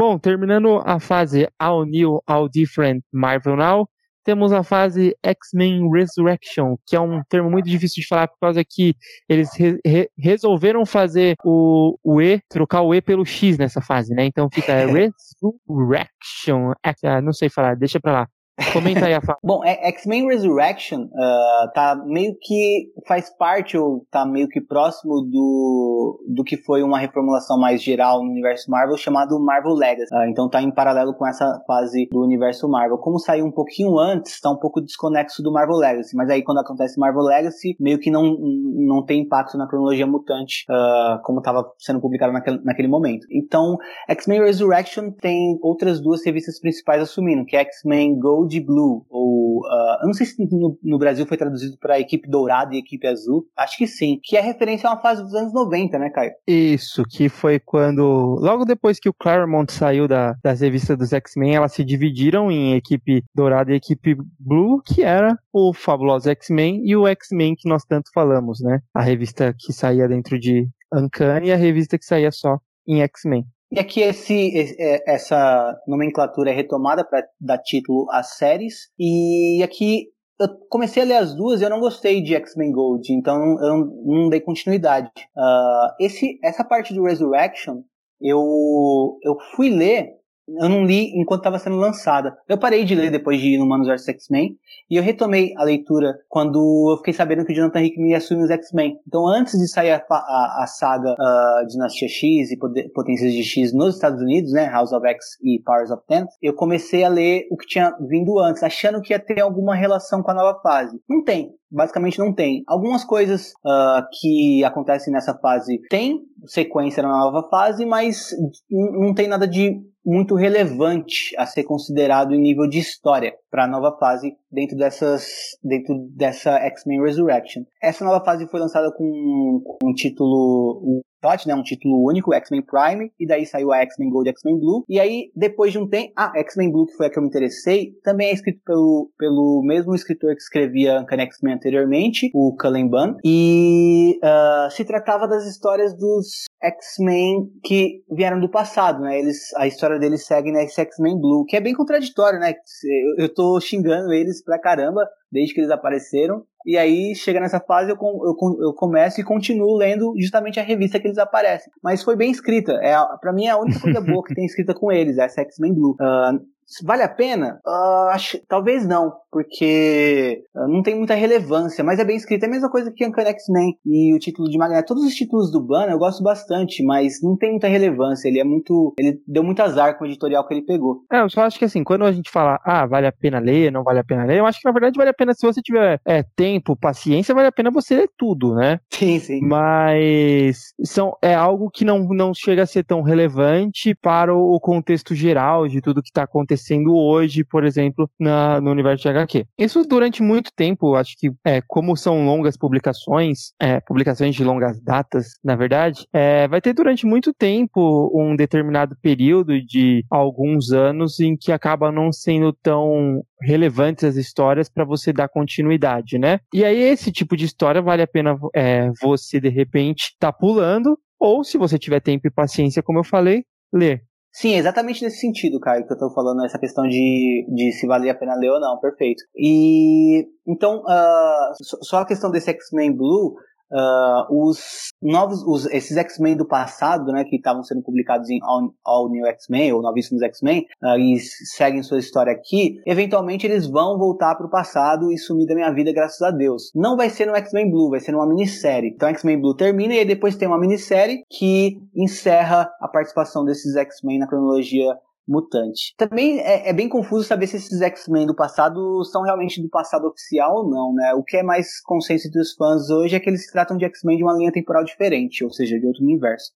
Bom, terminando a fase All New, All Different Marvel Now, temos a fase X-Men Resurrection, que é um termo muito difícil de falar por causa que eles re re resolveram fazer o, o E, trocar o E pelo X nessa fase, né? Então fica [laughs] Resurrection. Ah, não sei falar, deixa pra lá. Comenta aí a fala. Bom, é, X-Men Resurrection uh, tá meio que faz parte ou tá meio que próximo do, do que foi uma reformulação mais geral no universo Marvel chamado Marvel Legacy. Uh, então tá em paralelo com essa fase do universo Marvel. Como saiu um pouquinho antes, tá um pouco desconexo do Marvel Legacy. Mas aí quando acontece Marvel Legacy, meio que não, não tem impacto na cronologia mutante uh, como estava sendo publicado naquele, naquele momento. Então, X-Men Resurrection tem outras duas revistas principais assumindo, que é X-Men Gold de Blue, ou uh, eu não sei se no, no Brasil foi traduzido para equipe dourada e equipe azul, acho que sim, que é referência a uma fase dos anos 90, né, Caio? Isso, que foi quando, logo depois que o Claremont saiu da, das revistas dos X-Men, elas se dividiram em equipe dourada e equipe blue, que era o fabuloso X-Men e o X-Men que nós tanto falamos, né? A revista que saía dentro de Uncanny e a revista que saía só em X-Men. E aqui esse, é, essa nomenclatura é retomada para dar título às séries. E aqui eu comecei a ler as duas e eu não gostei de X-Men Gold, então eu não, dei continuidade. Uh, esse, essa parte do Resurrection, eu, eu fui ler eu não li enquanto estava sendo lançada. Eu parei de ler depois de ir no Manos vs X-Men e eu retomei a leitura quando eu fiquei sabendo que o Jonathan Hickman ia assumir os X-Men. Então, antes de sair a, a, a saga uh, Dinastia X e Potências de X nos Estados Unidos, né, House of X e Powers of Ten, eu comecei a ler o que tinha vindo antes, achando que ia ter alguma relação com a nova fase. Não tem basicamente não tem. Algumas coisas uh, que acontecem nessa fase tem sequência na nova fase, mas não tem nada de muito relevante a ser considerado em nível de história para a nova fase dentro dessas dentro dessa X-Men Resurrection. Essa nova fase foi lançada com, um título Dot, né, um título único, X-Men Prime, e daí saiu a X-Men Gold e X-Men Blue. E aí, depois de um tempo, ah, X-Men Blue, que foi a que eu me interessei, também é escrito pelo, pelo mesmo escritor que escrevia Uncanny X-Men anteriormente, o Cullen Bunn, e uh, se tratava das histórias dos X-Men que vieram do passado, né? Eles, a história deles segue nesse X-Men Blue, que é bem contraditório, né? Eu, eu tô xingando eles pra caramba desde que eles apareceram, e aí, chega nessa fase, eu, eu, eu começo e continuo lendo justamente a revista que eles aparecem. Mas foi bem escrita. É, para mim, é a única [laughs] coisa boa que tem escrita com eles, é X-Men Blue. Uh, Vale a pena? Uh, acho, talvez não, porque uh, não tem muita relevância, mas é bem escrito. É a mesma coisa que Uncanny X-Men e o título de Magneto. Todos os títulos do Banner eu gosto bastante, mas não tem muita relevância. Ele é muito. Ele deu muito azar com o editorial que ele pegou. É, eu só acho que assim, quando a gente fala, ah, vale a pena ler, não vale a pena ler, eu acho que na verdade vale a pena, se você tiver é, tempo, paciência, vale a pena você ler tudo, né? [laughs] Sim, sim. Mas são, é algo que não, não chega a ser tão relevante para o contexto geral de tudo que está acontecendo hoje, por exemplo, na, no universo de HQ. Isso durante muito tempo, acho que, é, como são longas publicações, é, publicações de longas datas, na verdade, é, vai ter durante muito tempo um determinado período de alguns anos em que acaba não sendo tão relevantes as histórias para você dar continuidade, né? E aí esse tipo de história vale a pena é, você de repente tá pulando ou se você tiver tempo e paciência, como eu falei, ler. Sim, exatamente nesse sentido, Caio, que eu tô falando, essa questão de, de se valer a pena ler ou não, perfeito. E então, uh, só a questão desse X-Men Blue, uh, os novos, os, esses X-Men do passado, né, que estavam sendo publicados em All, All New X-Men ou Novíssimos X-Men uh, e seguem sua história aqui, eventualmente eles vão voltar para o passado e sumir da minha vida, graças a Deus. Não vai ser no X-Men Blue, vai ser numa minissérie. Então X-Men Blue termina e depois tem uma minissérie que encerra a participação desses X-Men na cronologia mutante. Também é, é, bem confuso saber se esses X-Men do passado são realmente do passado oficial ou não, né? O que é mais consenso entre os fãs hoje é que eles se tratam de X-Men de uma linha temporal diferente, ou seja, de outro universo.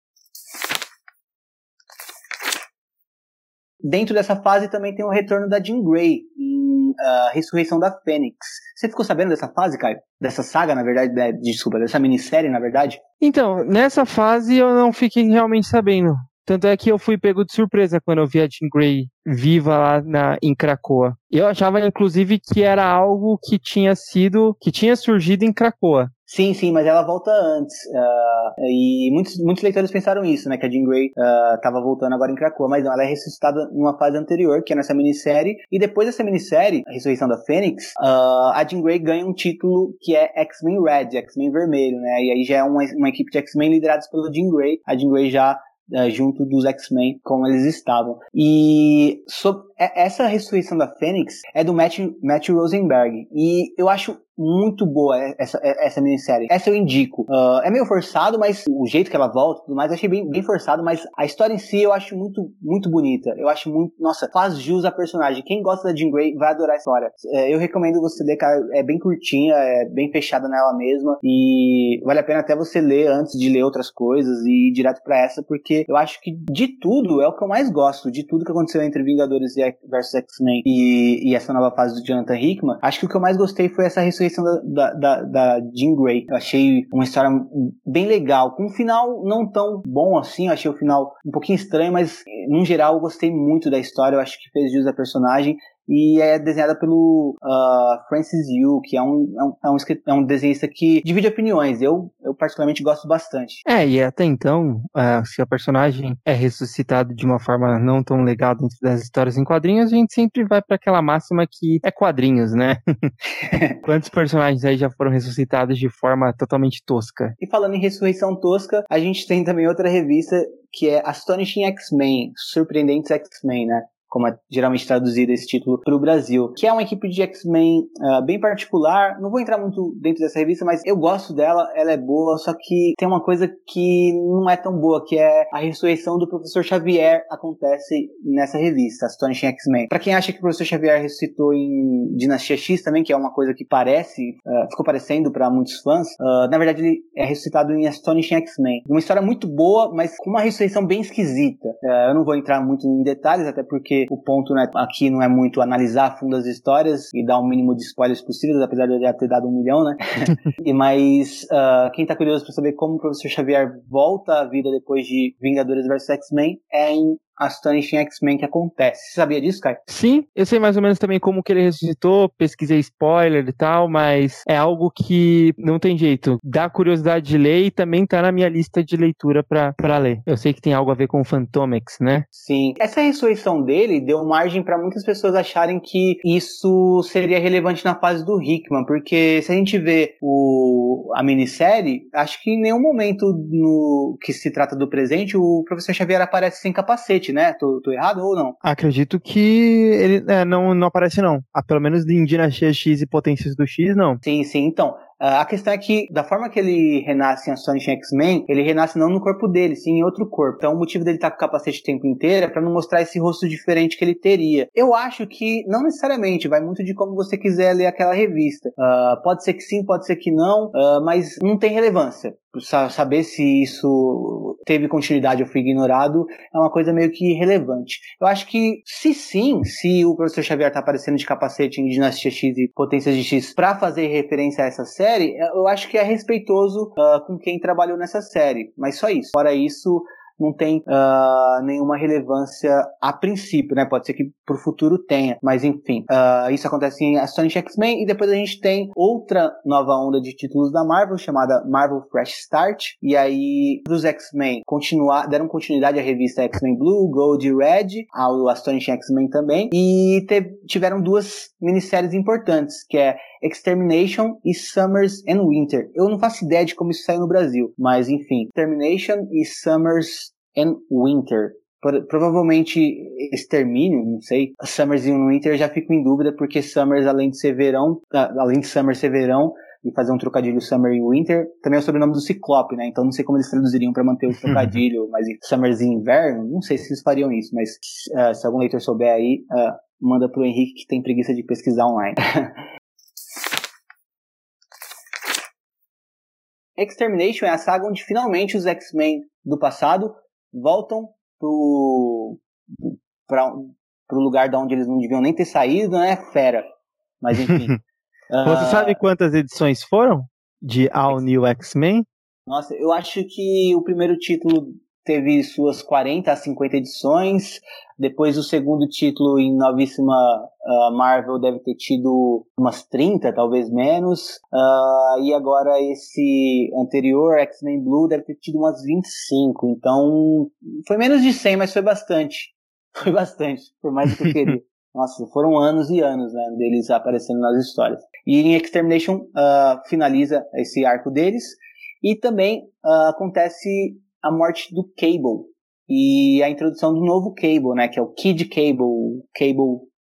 Dentro dessa fase também tem o retorno da Jean Grey em uh, Ressurreição da Fênix. Você ficou sabendo dessa fase, Caio? Dessa saga, na verdade, de, desculpa, dessa minissérie, na verdade? Então, nessa fase eu não fiquei realmente sabendo. Tanto é que eu fui pego de surpresa quando eu vi a Jean Grey viva lá na, em Cracoa. Eu achava, inclusive, que era algo que tinha sido, que tinha surgido em Cracoa. Sim, sim, mas ela volta antes. Uh, e muitos, muitos leitores pensaram isso, né? Que a Jean Grey estava uh, voltando agora em Krakoa, mas não, ela é ressuscitada numa fase anterior, que é nessa minissérie. E depois dessa minissérie, A Ressurreição da Fênix, uh, a Jean Grey ganha um título que é X-Men Red, X-Men Vermelho, né? E aí já é uma, uma equipe de X-Men liderados pelo Jean Grey. A Jean Grey já junto dos X-Men como eles estavam. E essa ressurreição da Fênix é do Matt, Rosenberg. E eu acho muito boa essa, essa minissérie. Essa eu indico. Uh, é meio forçado, mas o jeito que ela volta tudo mais, achei bem, bem forçado, mas a história em si eu acho muito, muito bonita. Eu acho muito, nossa, faz jus a personagem. Quem gosta da Jean Grey vai adorar a história. É, eu recomendo você ler, cara, é bem curtinha, é bem fechada nela mesma e vale a pena até você ler antes de ler outras coisas e ir direto para essa, porque eu acho que de tudo é o que eu mais gosto, de tudo que aconteceu entre Vingadores versus X-Men e, e essa nova fase do Jonathan Hickman. Acho que o que eu mais gostei foi essa ressurreição ressurreição da, da, da, Jean Grey. Eu achei uma história bem legal, com um final não tão bom assim, eu achei o final um pouquinho estranho, mas no geral eu gostei muito da história, eu acho que fez jus à personagem e é desenhada pelo uh, Francis Yu, que é um, é, um, é, um, é um desenhista que divide opiniões. Eu, eu particularmente gosto bastante. É, e até então, uh, se a personagem é ressuscitado de uma forma não tão legal dentro das histórias em quadrinhos, a gente sempre vai para aquela máxima que é quadrinhos, né? [laughs] Quantos personagens aí já foram ressuscitados de forma totalmente tosca? E falando em ressurreição tosca, a gente tem também outra revista que é Astonishing X-Men, Surpreendentes X-Men, né? Como é geralmente traduzido esse título para o Brasil, que é uma equipe de X-Men uh, bem particular. Não vou entrar muito dentro dessa revista, mas eu gosto dela, ela é boa, só que tem uma coisa que não é tão boa, que é a ressurreição do Professor Xavier acontece nessa revista, Astonishing X-Men. Para quem acha que o Professor Xavier ressuscitou em Dinastia X também, que é uma coisa que parece, uh, ficou parecendo para muitos fãs, uh, na verdade ele é ressuscitado em Astonishing X-Men. Uma história muito boa, mas com uma ressurreição bem esquisita. Eu não vou entrar muito em detalhes, até porque o ponto né, aqui não é muito analisar a fundo as histórias e dar o mínimo de spoilers possíveis, apesar de eu já ter dado um milhão, né? [laughs] e mas uh, quem tá curioso para saber como o professor Xavier volta à vida depois de Vingadores vs X-Men é em Astonishing X-Men que acontece. Você sabia disso, Kai? Sim, eu sei mais ou menos também como que ele ressuscitou, pesquisei spoiler e tal, mas é algo que não tem jeito. Dá curiosidade de ler e também tá na minha lista de leitura pra, pra ler. Eu sei que tem algo a ver com o Phantomex, né? Sim. Essa ressurreição dele deu margem para muitas pessoas acharem que isso seria relevante na fase do Hickman, porque se a gente vê o, a minissérie, acho que em nenhum momento no que se trata do presente o professor Xavier aparece sem capacete né? Tô, tô errado ou não? Acredito que ele é, não, não aparece, não. Ah, pelo menos em Dinastia X e Potências do X, não. Sim, sim. Então, a questão é que, da forma que ele renasce em Astonishing X-Men, ele renasce não no corpo dele, sim em outro corpo. Então, o motivo dele estar tá com o capacete o tempo inteiro é para não mostrar esse rosto diferente que ele teria. Eu acho que, não necessariamente, vai muito de como você quiser ler aquela revista. Uh, pode ser que sim, pode ser que não, uh, mas não tem relevância. Saber se isso teve continuidade ou foi ignorado é uma coisa meio que irrelevante. Eu acho que, se sim, se o professor Xavier tá aparecendo de capacete em Dinastia X e Potências de X para fazer referência a essa série, série, eu acho que é respeitoso uh, com quem trabalhou nessa série. Mas só isso. Fora isso, não tem uh, nenhuma relevância a princípio, né? Pode ser que pro futuro tenha, mas enfim. Uh, isso acontece em Astonishing X-Men e depois a gente tem outra nova onda de títulos da Marvel chamada Marvel Fresh Start. E aí, dos X-Men continuar, deram continuidade à revista X-Men Blue, Gold e Red, ao Astonishing X-Men também. E tiveram duas minisséries importantes, que é Extermination e Summers and Winter. Eu não faço ideia de como isso saiu no Brasil, mas enfim, Extermination e Summers and Winter. Provavelmente extermínio, não sei. Summers e Winter já fico em dúvida, porque Summers, além de ser verão, ah, além de Summer ser verão, e fazer um trocadilho Summer e Winter, também é o sobrenome do Ciclope, né? Então não sei como eles traduziriam para manter o [laughs] trocadilho, mas Summers e Inverno, não sei se eles fariam isso, mas uh, se algum leitor souber aí, uh, manda pro Henrique que tem preguiça de pesquisar online. [laughs] Extermination é a saga onde finalmente os X-Men do passado voltam pro, pra, pro lugar de onde eles não deviam nem ter saído, né? Fera. Mas enfim. [laughs] Você uh... sabe quantas edições foram de All New X-Men? Nossa, eu acho que o primeiro título teve suas 40 a 50 edições. Depois o segundo título em novíssima uh, Marvel deve ter tido umas 30, talvez menos. Uh, e agora esse anterior, X-Men Blue, deve ter tido umas 25. Então foi menos de 100, mas foi bastante. [laughs] Foi bastante, por mais que eu queria. [laughs] Nossa, foram anos e anos né, deles aparecendo nas histórias. E em Extermination uh, finaliza esse arco deles. E também acontece a morte do Cable e a introdução do novo Cable, né, que é o Kid Cable, Cable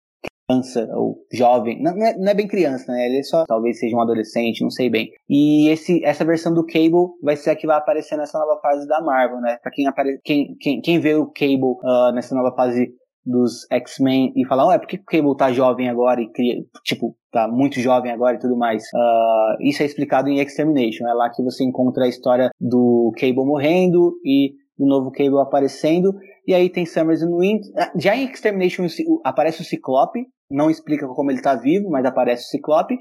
criança ou jovem, não, não, é, não, é, bem criança, né? Ele é só talvez seja um adolescente, não sei bem. E esse, essa versão do Cable vai ser a que vai aparecer nessa nova fase da Marvel, né? Para quem, apare... quem, quem, quem vê o Cable uh, nessa nova fase dos X-Men e falar, ué, por que o Cable tá jovem agora e cria, tipo, tá muito jovem agora e tudo mais. Uh, isso é explicado em Extermination, é lá que você encontra a história do Cable morrendo e do novo Cable aparecendo, e aí tem Summers and Winter. Ah, já em Extermination aparece o Ciclope, não explica como ele tá vivo, mas aparece o Ciclope,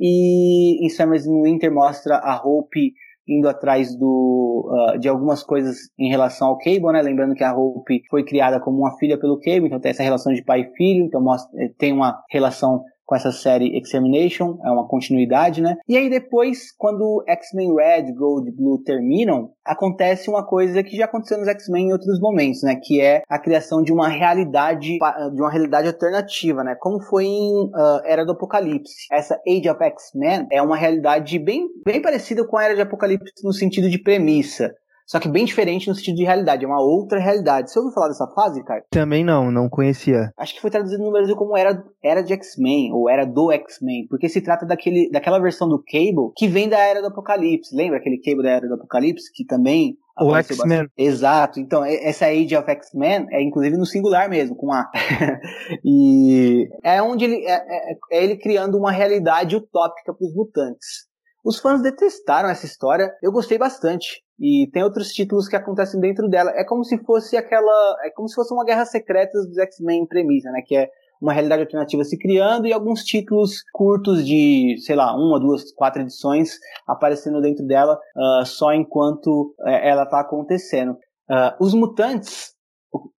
e em Summers and Winter mostra a Hope indo atrás do, uh, de algumas coisas em relação ao Cable, né? Lembrando que a Hope foi criada como uma filha pelo Cable, então tem essa relação de pai e filho, então mostra, eh, tem uma relação com essa série Extermination, é uma continuidade, né? E aí depois, quando X-Men Red, Gold, Blue terminam, acontece uma coisa que já aconteceu nos X-Men em outros momentos, né? Que é a criação de uma realidade, de uma realidade alternativa, né? Como foi em uh, Era do Apocalipse. Essa Age of X-Men é uma realidade bem, bem parecida com a Era de Apocalipse no sentido de premissa. Só que bem diferente no sentido de realidade, é uma outra realidade. Você ouviu falar dessa fase, cara? Também não, não conhecia. Acho que foi traduzido no Brasil como Era, era de X-Men, ou Era do X-Men, porque se trata daquele, daquela versão do Cable que vem da Era do Apocalipse. Lembra aquele Cable da Era do Apocalipse, que também o X-Men. Exato. Então, essa Age of X-Men é inclusive no singular mesmo, com A. [laughs] e é onde ele é, é, é, ele criando uma realidade utópica para os mutantes. Os fãs detestaram essa história, eu gostei bastante. E tem outros títulos que acontecem dentro dela. É como se fosse aquela. É como se fosse uma guerra secreta dos X-Men em premissa, né? Que é uma realidade alternativa se criando e alguns títulos curtos de, sei lá, uma, duas, quatro edições aparecendo dentro dela uh, só enquanto uh, ela está acontecendo. Uh, os mutantes,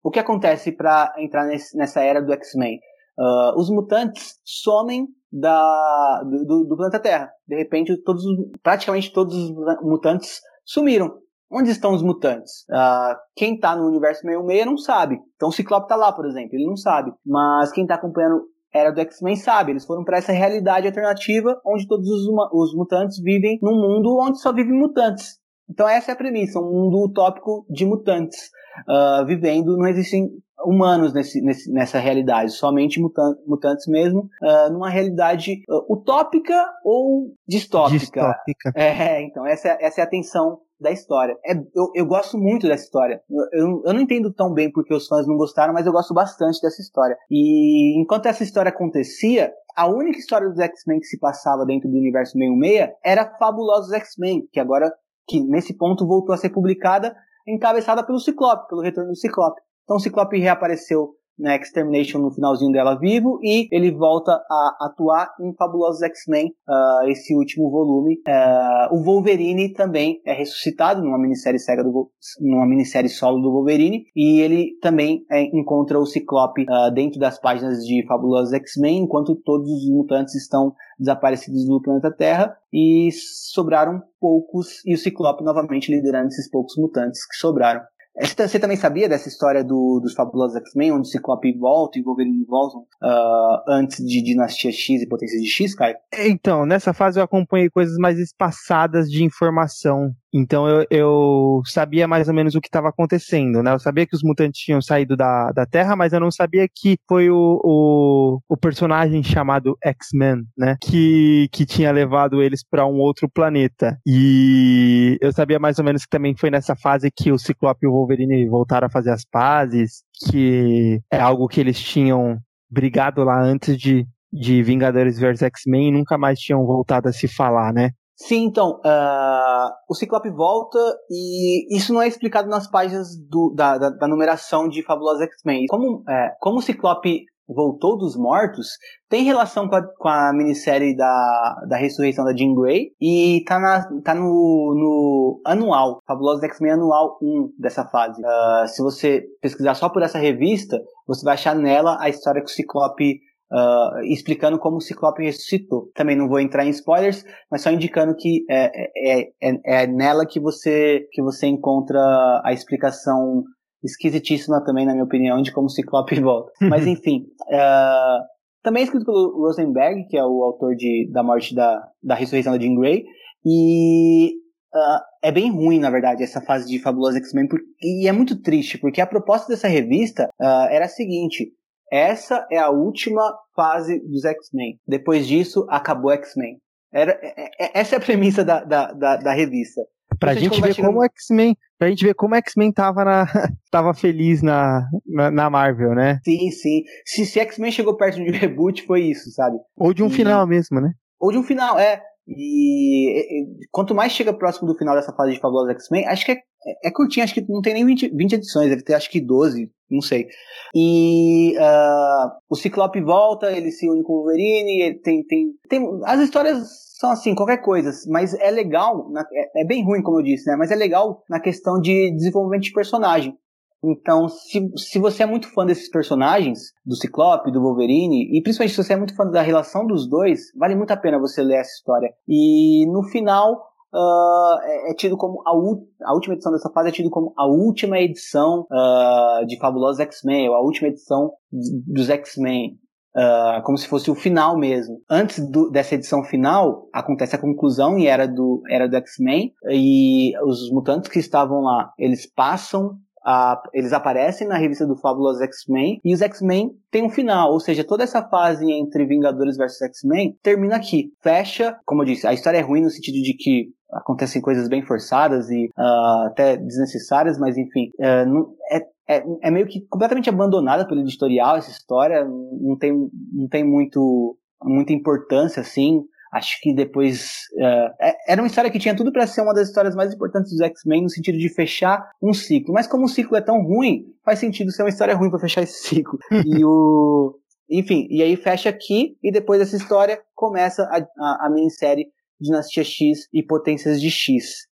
o, que acontece para entrar nesse, nessa era do X-Men? Ah, os mutantes somem da, do, do, planeta Terra. De repente, todos, praticamente todos os mutantes sumiram. Onde estão os mutantes? Uh, quem está no universo 66 não sabe. Então o Ciclope está lá, por exemplo, ele não sabe. Mas quem está acompanhando Era do X-Men sabe. Eles foram para essa realidade alternativa onde todos os, os mutantes vivem num mundo onde só vivem mutantes. Então essa é a premissa, um mundo utópico de mutantes uh, vivendo, não existem humanos nesse, nesse, nessa realidade, somente mutantes, mutantes mesmo, uh, numa realidade uh, utópica ou distópica. Distópica. É, então essa, essa é a tensão da história. É, eu, eu gosto muito dessa história. Eu, eu não entendo tão bem porque os fãs não gostaram, mas eu gosto bastante dessa história. E enquanto essa história acontecia, a única história dos X-Men que se passava dentro do universo 66 era Fabulosos X-Men, que agora, que nesse ponto voltou a ser publicada, encabeçada pelo Ciclope, pelo retorno do Ciclope. Então o Ciclope reapareceu na Extermination no finalzinho dela vivo e ele volta a atuar em Fabulosos X-Men, uh, esse último volume. Uh, o Wolverine também é ressuscitado numa minissérie cega do numa minissérie solo do Wolverine e ele também é, encontra o Ciclope uh, dentro das páginas de Fabulosos X-Men, enquanto todos os mutantes estão desaparecidos do planeta Terra e sobraram poucos e o Ciclope novamente liderando esses poucos mutantes que sobraram. Você também sabia dessa história do, dos fabulosos X-Men, onde Ciclope volta e Wolverine voltam uh, antes de Dinastia X e Potência de X, Caio? Então, nessa fase eu acompanhei coisas mais espaçadas de informação então eu, eu, sabia mais ou menos o que estava acontecendo, né? Eu sabia que os mutantes tinham saído da, da Terra, mas eu não sabia que foi o, o, o personagem chamado X-Men, né? Que, que tinha levado eles para um outro planeta. E eu sabia mais ou menos que também foi nessa fase que o Ciclope e o Wolverine voltaram a fazer as pazes, que é algo que eles tinham brigado lá antes de, de Vingadores vs X-Men e nunca mais tinham voltado a se falar, né? Sim, então, uh, o Ciclope volta e isso não é explicado nas páginas do, da, da, da, numeração de Fabulosa X-Men. Como, é, como o Ciclope voltou dos mortos, tem relação com a, com a minissérie da, da ressurreição da Jean Grey e tá, na, tá no, no anual, Fabulosa X-Men anual 1 dessa fase. Uh, se você pesquisar só por essa revista, você vai achar nela a história que o Ciclope Uh, explicando como o Ciclope ressuscitou. Também não vou entrar em spoilers, mas só indicando que é, é, é, é nela que você, que você encontra a explicação esquisitíssima também, na minha opinião, de como o Ciclope [laughs] volta. Mas [laughs] enfim, uh, também é escrito pelo Rosenberg, que é o autor de, da morte da, da ressurreição da Jean Grey, e uh, é bem ruim, na verdade, essa fase de Fabulosa X-Men, e é muito triste, porque a proposta dessa revista era a seguinte, essa é a última fase dos X-Men. Depois disso, acabou X-Men. Era, é, é, essa é a premissa da, da, da, da revista. Pra gente, gente ver chegando... como X-Men, pra gente ver como X-Men tava, na, [laughs] tava feliz na, na, na, Marvel, né? Sim, sim. Se, se X-Men chegou perto de um [laughs] reboot, foi isso, sabe? Ou de um e... final mesmo, né? Ou de um final, é. E, e, quanto mais chega próximo do final dessa fase de Fabulosos X-Men, acho que é, é, é curtinho, acho que não tem nem 20, 20 edições, deve ter acho que 12, não sei. E uh, o Ciclope volta, ele se une com o Wolverine, ele tem, tem, tem. As histórias são assim, qualquer coisa, mas é legal, na, é, é, bem ruim, como eu disse, né? Mas é legal na questão de desenvolvimento de personagem. Então, se, se você é muito fã desses personagens, do Ciclope, do Wolverine, e principalmente se você é muito fã da relação dos dois, vale muito a pena você ler essa história. E no final, Uh, é, é, tido como a, a, última edição dessa fase é tido como a última edição uh, de Fabulosos X-Men, ou a última edição dos X-Men. Uh, como se fosse o final mesmo. Antes do, dessa edição final, acontece a conclusão e era do, era do X-Men, e os mutantes que estavam lá, eles passam a, eles aparecem na revista do Fabulous X-Men e os X-Men têm um final, ou seja, toda essa fase entre Vingadores versus X-Men termina aqui. Fecha, como eu disse, a história é ruim no sentido de que acontecem coisas bem forçadas e uh, até desnecessárias, mas enfim, uh, não, é, é, é, meio que completamente abandonada pelo editorial essa história, não tem, não tem muito, muita importância assim. Acho que depois. Uh, era uma história que tinha tudo para ser uma das histórias mais importantes dos X-Men, no sentido de fechar um ciclo. Mas como o ciclo é tão ruim, faz sentido ser uma história ruim para fechar esse ciclo. [laughs] e o. Enfim, e aí fecha aqui, e depois dessa história começa a, a, a minissérie Dinastia X e Potências de X.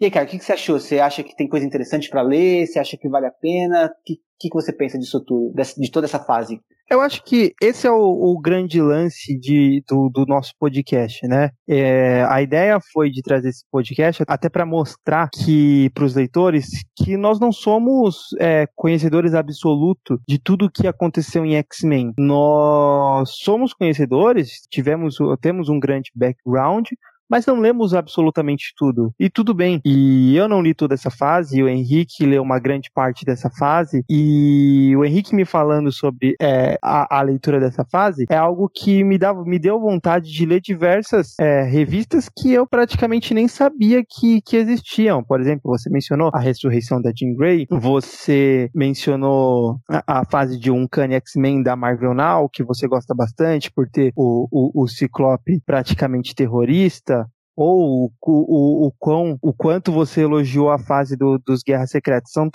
E aí, cara, o que, você achou? Você acha que tem coisa interessante para ler? Você acha que vale a pena? O que, que, que você pensa disso tudo, de toda essa fase? Eu acho que esse é o, o grande lance de, do, do, nosso podcast, né? É, a ideia foi de trazer esse podcast até para mostrar que para os leitores que nós não somos é, conhecedores absolutos de tudo que aconteceu em X-Men. Nós somos conhecedores, tivemos, temos um grande background, mas não lemos absolutamente tudo. E tudo bem. E eu não li toda essa fase, o Henrique leu uma grande parte dessa fase, e o Henrique me falando sobre é, a, a, leitura dessa fase é algo que me, dava, me deu vontade de ler diversas é, revistas que eu praticamente nem sabia que, que existiam. Por exemplo, você mencionou a ressurreição da Jean Grey, você mencionou a, a fase de um Uncanny X-Men da Marvel Now, que você gosta bastante por ter o, o, o Ciclope praticamente terrorista, ou o, o, o, quão, o quanto você elogiou a fase do, dos Guerras Secretas. São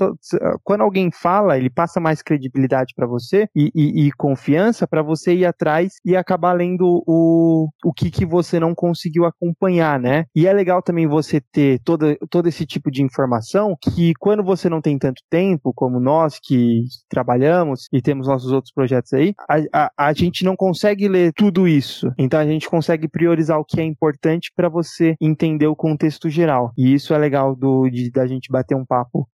quando alguém fala, ele passa mais credibilidade para você e, e, e confiança para você ir atrás e acabar lendo o, o que, que você não conseguiu acompanhar, né? E é legal também você ter todo, todo esse tipo de informação que quando você não tem tanto tempo, como nós que trabalhamos e temos nossos outros projetos aí, a, a, a gente não consegue ler tudo isso. Então a gente consegue priorizar o que é importante para você entender o contexto geral. E isso é legal do, de, da gente bater um papo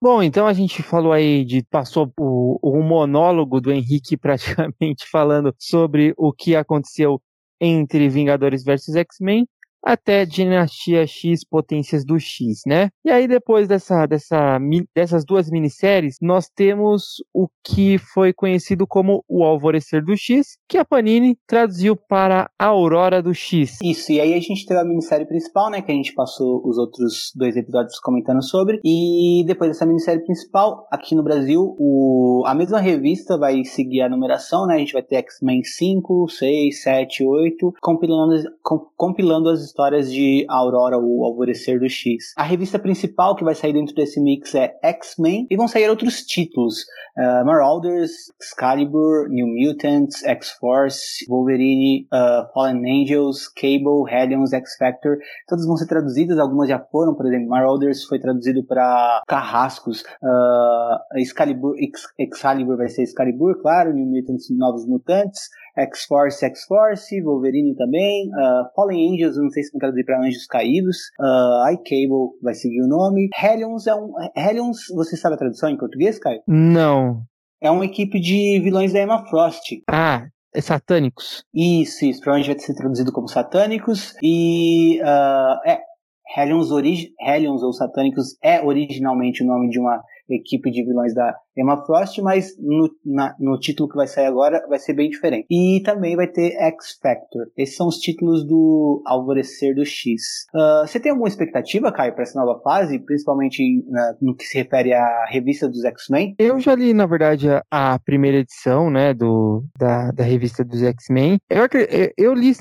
Bom, então a gente falou aí de passou o, o monólogo do Henrique [laughs] praticamente falando sobre o que aconteceu entre Vingadores versus X-Men até Dinastia X Potências do X, né? E aí depois dessa, dessa, dessas duas minisséries, nós temos o que foi conhecido como o Alvorecer do X, que a Panini traduziu para a Aurora do X. Isso, e aí a gente teve a minissérie principal, né, que a gente passou os outros dois episódios comentando sobre, e depois dessa minissérie principal, aqui no Brasil, o, a mesma revista vai seguir a numeração, né, a gente vai ter X-Men 5, 6, 7, 8, compilando, com, compilando as histórias de Aurora, o Alvorecer do X. A revista principal que vai sair dentro desse mix é X-Men e vão sair outros títulos: uh, Marauders, Excalibur, New Mutants, X-Force, Wolverine, uh, Fallen Angels, Cable, Hellions, X-Factor. Todas vão ser traduzidas, algumas já foram, por exemplo, Marauders foi traduzido para Carrascos, uh, Excalibur, Excalibur vai ser Excalibur, claro, New Mutants, Novos Mutantes. X-Force, X-Force, Wolverine também, uh, Fallen Angels, não sei se vão traduzir para Anjos Caídos, uh, iCable vai seguir o nome. Hellions é um. Hellions, você sabe a tradução em português, Caio? Não. É uma equipe de vilões da Emma Frost. Ah, é satânicos. Isso, isso. Provavelmente vai ser traduzido como satânicos. E. Uh, é. Hellions, Hellions ou satânicos é originalmente o nome de uma equipe de vilões da Emma Frost, mas no, na, no título que vai sair agora vai ser bem diferente. E também vai ter X Factor. Esses são os títulos do Alvorecer do X. Uh, você tem alguma expectativa, Caio, para essa nova fase, principalmente na, no que se refere à revista dos X-Men? Eu já li, na verdade, a, a, primeira edição, né, do, da, da revista dos X-Men. Eu, eu li,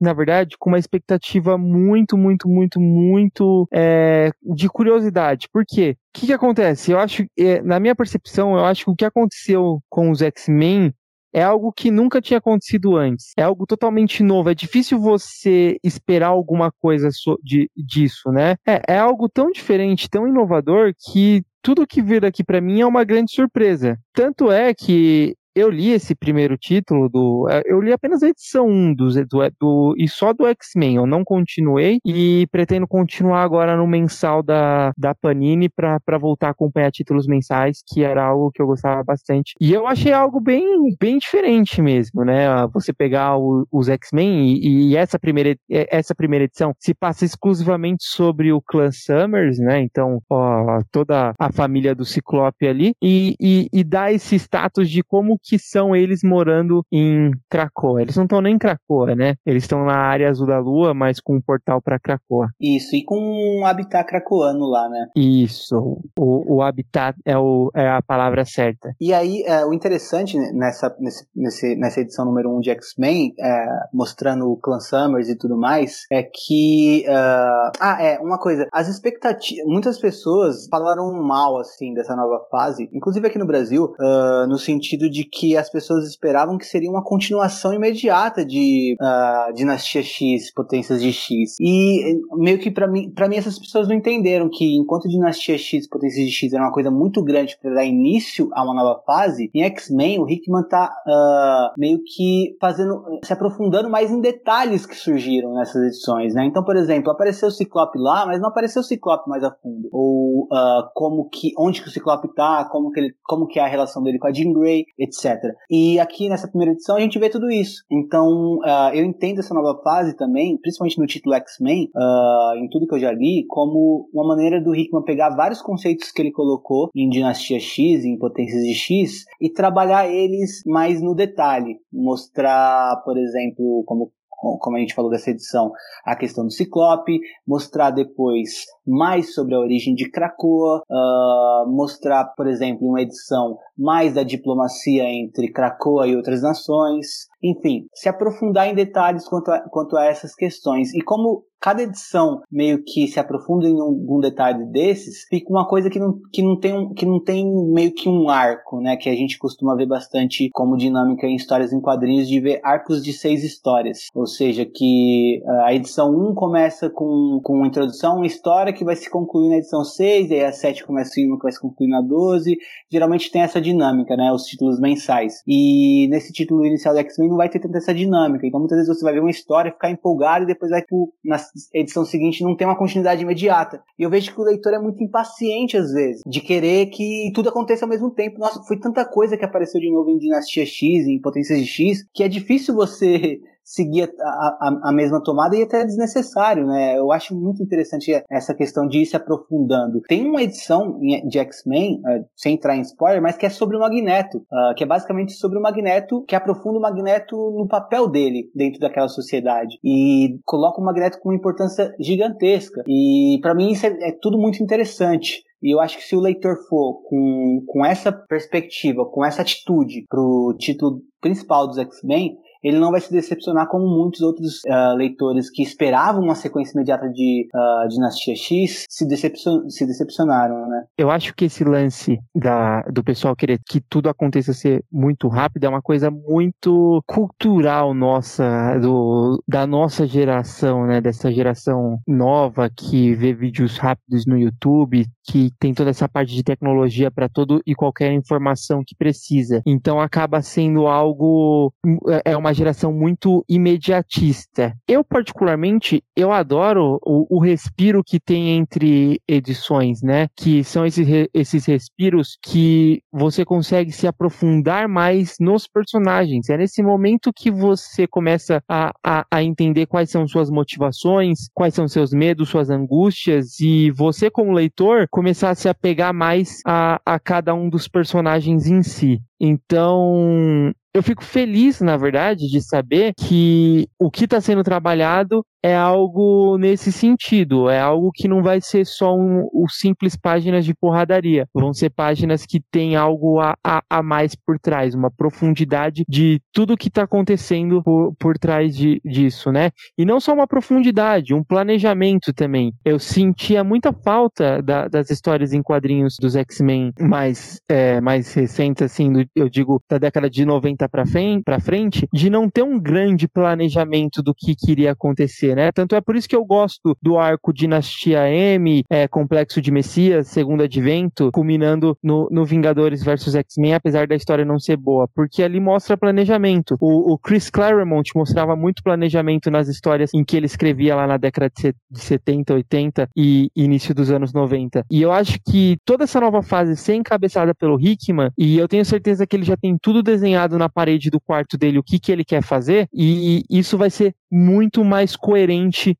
na verdade, com uma expectativa muito, muito, muito, muito é, de curiosidade. Por quê? O que, que acontece? Eu acho, é, na minha percepção, eu acho que o que aconteceu com os X-Men é algo que nunca tinha acontecido antes. É algo totalmente novo. É difícil você esperar alguma coisa de, disso, né? É, é algo tão diferente, tão inovador que tudo que vir daqui para mim é uma grande surpresa. Tanto é que eu li esse primeiro título do. É, eu li apenas a edição 1 do, do, do e só do X-Men. Eu não continuei e pretendo continuar agora no mensal da, da Panini para voltar a acompanhar títulos mensais, que era algo que eu gostava bastante. E eu achei algo bem, bem diferente mesmo, né? Você pegar o, os X-Men e, e, essa, primeira, essa primeira edição se passa exclusivamente sobre o clã Summers, né? Então, ó, toda a família do Ciclope ali, e, e, e dá esse status de como que são eles morando em Krakoa. Eles não estão nem em Krakoa, né? Eles estão na área azul da lua, mas com um portal para Krakoa. Isso, e com um habitat krakoano lá, né? Isso. O, o habitat é, o, é a palavra certa. E aí, é, o interessante nessa, nesse, nessa edição número 1 um de X-Men, é, mostrando o Clan Summers e tudo mais, é que. Uh, ah, é, uma coisa. As expectativas. Muitas pessoas falaram mal, assim, dessa nova fase, inclusive aqui no Brasil, uh, no sentido de que as pessoas esperavam que seria uma continuação imediata de uh, Dinastia X, Potências de X. E meio que para mim, para mim essas pessoas não entenderam que enquanto Dinastia X, Potências de X era uma coisa muito grande para dar início a uma nova fase, em X-Men o Hickman tá uh, meio que fazendo, se aprofundando mais em detalhes que surgiram nessas edições, né? Então, por exemplo, apareceu o Ciclope lá, mas não apareceu o Ciclope mais a fundo. Ou uh, como que, onde que o Ciclope tá, como que ele, como que é a relação dele com a Jean Grey, etc. E aqui nessa primeira edição a gente vê tudo isso. Então uh, eu entendo essa nova fase também, principalmente no título X-Men, uh, em tudo que eu já li, como uma maneira do Hickman pegar vários conceitos que ele colocou em Dinastia X, em Potências de X, e trabalhar eles mais no detalhe. Mostrar, por exemplo, como como a gente falou dessa edição, a questão do Ciclope, mostrar depois mais sobre a origem de Krakoa, uh, mostrar, por exemplo, uma edição mais da diplomacia entre Krakoa e outras nações, enfim, se aprofundar em detalhes quanto a, quanto a essas questões. E como cada edição meio que se aprofunda em algum detalhe desses, fica uma coisa que não, que não, tem, um, que não tem meio que um arco, né? Que a gente costuma ver bastante como dinâmica em histórias em quadrinhos, de ver arcos de seis histórias. Ou seja, que ah, a edição 1 começa com, com uma introdução, uma história que vai se concluir na edição 6, e aí a 7 começa uma que vai se concluir na 12. Geralmente tem essa dinâmica, né? Os títulos mensais. E nesse título inicial do X-Men não vai ter tanta essa dinâmica. Então muitas vezes você vai ver uma história, ficar empolgado e depois vai pro, na edição seguinte não tem uma continuidade imediata. E eu vejo que o leitor é muito impaciente às vezes, de querer que tudo aconteça ao mesmo tempo. Nossa, foi tanta coisa que apareceu de novo em Dinastia X, em Potências de X, que é difícil você seguir a, a, a, mesma tomada e até é desnecessário, né? Eu acho muito interessante essa questão de ir se aprofundando. Tem uma edição de X-Men, uh, sem entrar em spoiler, mas que é sobre o Magneto, uh, que é basicamente sobre o Magneto, que aprofunda o Magneto no papel dele dentro daquela sociedade e coloca o Magneto com uma importância gigantesca. E para mim isso é, é tudo muito interessante. E eu acho que se o leitor for com, com essa perspectiva, com essa atitude pro título principal dos X-Men, ele não vai se decepcionar como muitos outros uh, leitores que esperavam uma sequência imediata de uh, Dinastia X se, decepcion se decepcionaram, né? Eu acho que esse lance da, do pessoal querer que tudo aconteça ser muito rápido é uma coisa muito cultural nossa, do, da nossa geração, né? Dessa geração nova que vê vídeos rápidos no YouTube, que tem toda essa parte de tecnologia para todo e qualquer informação que precisa. Então acaba sendo algo é, é uma geração muito imediatista. Eu, particularmente, eu adoro o, o respiro que tem entre edições, né? Que são esses, esses respiros que você consegue se aprofundar mais nos personagens. É nesse momento que você começa a, a, a entender quais são suas motivações, quais são seus medos, suas angústias, e você, como leitor, começar a se apegar mais a, a cada um dos personagens em si. Então, eu fico feliz, na verdade, de saber que o que está sendo trabalhado é algo nesse sentido. É algo que não vai ser só um, um simples páginas de porradaria. Vão ser páginas que tem algo a, a, a mais por trás, uma profundidade de tudo que está acontecendo por, por trás de, disso, né? E não só uma profundidade, um planejamento também. Eu sentia muita falta da, das histórias em quadrinhos dos X-Men mais, é, mais recentes, assim, do, eu digo, da década de 90 para frente, de não ter um grande planejamento do que queria acontecer né? Tanto é por isso que eu gosto do arco Dinastia M, é, Complexo de Messias, Segundo Advento, culminando no, no Vingadores versus X-Men, apesar da história não ser boa, porque ali mostra planejamento. O, o, Chris Claremont mostrava muito planejamento nas histórias em que ele escrevia lá na década de 70, 80 e início dos anos 90. E eu acho que toda essa nova fase ser encabeçada pelo Hickman, e eu tenho certeza que ele já tem tudo desenhado na parede do quarto dele, o que, que ele quer fazer, e isso vai ser muito mais coerente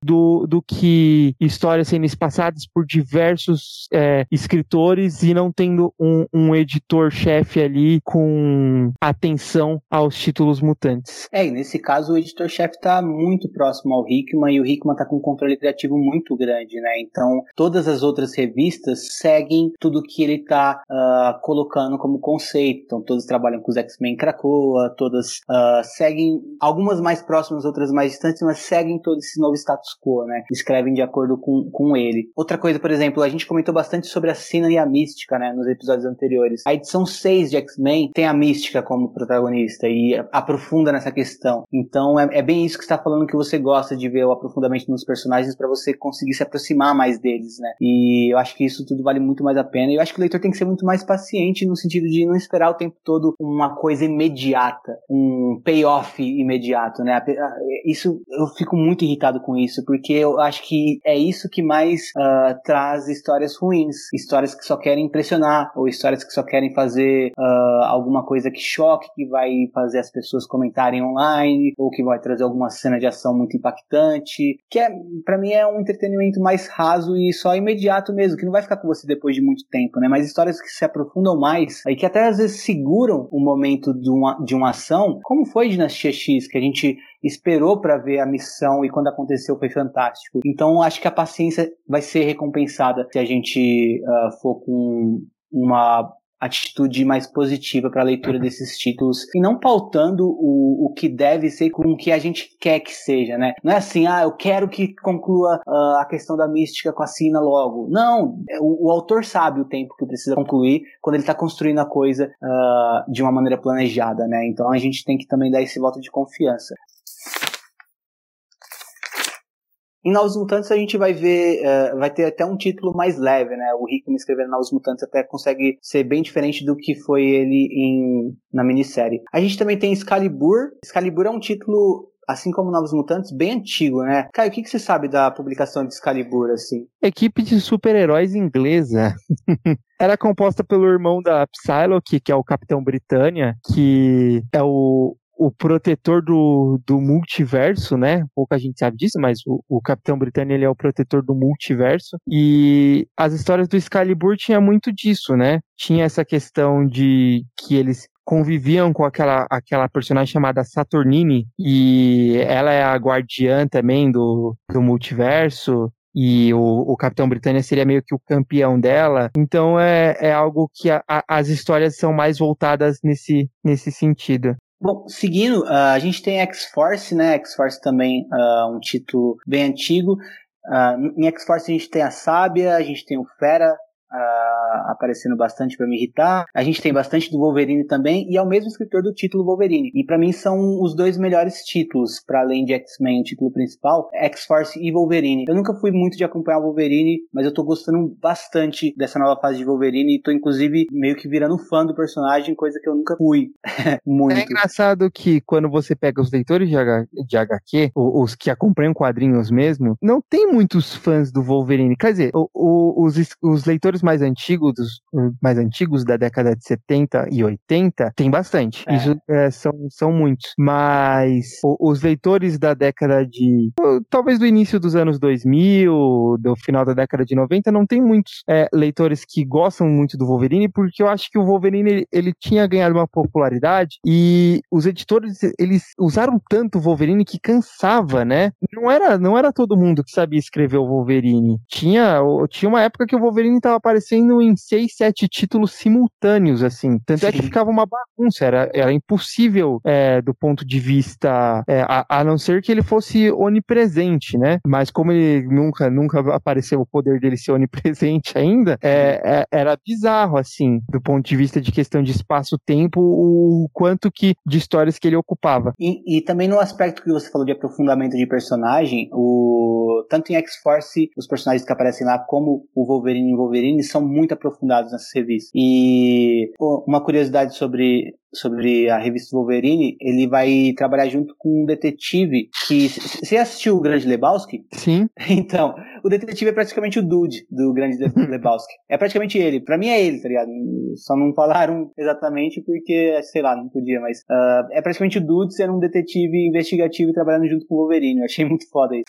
do, do que histórias sendo espaçadas por diversos é, escritores e não tendo um, um editor-chefe ali com atenção aos títulos mutantes. É, e nesse caso o editor-chefe está muito próximo ao Hickman e o Hickman está com um controle criativo muito grande, né? Então todas as outras revistas seguem tudo que ele está uh, ah, colocando como conceito. Então todas trabalham com os X-Men Krakoa, todas uh, seguem algumas mais próximas, outras mais distantes, mas seguem todo esse novo status quo, né? Escrevem de acordo com, com ele. Outra coisa, por exemplo, a gente comentou bastante sobre a Sina e a Mística, né? Nos episódios anteriores. A edição 6 de X-Men tem a Mística como protagonista e aprofunda nessa questão. Então é, é bem isso que está falando que você gosta de ver o aprofundamento nos personagens para você conseguir se aproximar mais deles, né? E eu acho que isso tudo vale muito mais a pena. E eu acho que o leitor tem que ser muito mais paciente no sentido de não esperar o tempo todo uma coisa imediata, um payoff imediato, né? Isso eu fico muito irritado com isso, porque eu acho que é isso que mais uh, traz histórias ruins. Histórias que só querem impressionar, ou histórias que só querem fazer uh, alguma coisa que choque, que vai fazer as pessoas comentarem online, ou que vai trazer alguma cena de ação muito impactante. Que é, para mim é um entretenimento mais raso e só imediato mesmo, que não vai ficar com você depois de muito tempo, né? Mas histórias que se aprofundam mais e que até às vezes seguram o momento de uma, de uma ação, como foi Dinastia X, que a gente esperou para ver a missão e quando aconteceu foi fantástico. Então acho que a paciência vai ser recompensada se a gente uh, for com uma atitude mais positiva para a leitura desses títulos e não pautando o, o que deve ser com o que a gente quer que seja, né? Não é assim, ah, eu quero que conclua uh, a questão da mística com a Sina logo. Não, é, o, o, autor sabe o tempo que precisa concluir quando ele está construindo a coisa uh, de uma maneira planejada, né? Então a gente tem que também dar esse voto de confiança. Em Novos Mutantes a gente vai ver, uh, vai ter até um título mais leve, né? O Rick me escrevendo Novos Mutantes até consegue ser bem diferente do que foi ele em, na minissérie. A gente também tem Excalibur. Excalibur é um título assim como Novos Mutantes, bem antigo, né? Caio, o que, que você sabe da publicação de Excalibur, assim? Equipe de super-heróis inglesa. [laughs] Era composta pelo irmão da Psylocke, que é o Capitão Britânia, que é o, o protetor do, do multiverso, né? Pouca gente sabe disso, mas o, o Capitão Britânia ele é o protetor do multiverso. E as histórias do Excalibur tinha muito disso, né? Tinha essa questão de que eles conviviam com aquela, aquela personagem chamada Saturnine e ela é a guardiã também do, do multiverso e o, o Capitão Britânia seria meio que o campeão dela. Então é, é algo que a, a, as histórias são mais voltadas nesse, nesse sentido. Bom, seguindo, uh, a gente tem X-Force, né? X-Force também uh, um título bem antigo. Uh, em X-Force a gente tem a Sábia, a gente tem o Fera, uh, aparecendo bastante para me irritar. A gente tem bastante do Wolverine também, e é o mesmo escritor do título Wolverine. E para mim são os dois melhores títulos, para além de X-Men, o título principal, X-Force e Wolverine. Eu nunca fui muito de acompanhar o Wolverine, mas eu tô gostando bastante dessa nova fase de Wolverine e tô inclusive meio que virando fã do personagem, coisa que eu nunca fui [laughs] muito. É engraçado que quando você pega os leitores de, H, de HQ, os que acompanham quadrinhos mesmo, não tem muitos fãs do Wolverine. Quer dizer, os, os leitores mais antigos, mais antigos da década de 70 e 80, tem bastante. É. Isso é, são, são muitos. Mas o, os leitores da década de. Talvez do início dos anos 2000, do final da década de 90, não tem muitos é, leitores que gostam muito do Wolverine, porque eu acho que o Wolverine ele, ele tinha ganhado uma popularidade e os editores eles usaram tanto o Wolverine que cansava, né? Não era, não era todo mundo que sabia escrever o Wolverine. Tinha, tinha uma época que o Wolverine estava aparecendo em seis, sete títulos simultâneos, assim. Tanto Sim. é que ficava uma bagunça, era, era impossível é, do ponto de vista, é, a, a, não ser que ele fosse onipresente, né? Mas como ele nunca, nunca apareceu o poder dele ser onipresente [laughs] ainda, é, é, era bizarro, assim, do ponto de vista de questão de espaço-tempo, o quanto que de histórias que ele ocupava. E, e também no aspecto que você falou de aprofundamento de personagem, o tanto em X-Force, os personagens que aparecem lá, como o Wolverine e Wolverine são muito aprofundados nessas revistas. E uma curiosidade sobre sobre a revista Wolverine, ele vai trabalhar junto com um detetive que. Você assistiu o Grande Lebowski? Sim. [laughs] Então, o detetive é praticamente o Dude do Grande [laughs] Lebowski. É praticamente ele. Pra mim é ele, tá ligado? Só não falaram exatamente porque, sei lá, não podia, mas. Uh, é praticamente o Dude sendo um detetive investigativo e trabalhando junto com o Wolverine. Eu achei muito foda isso.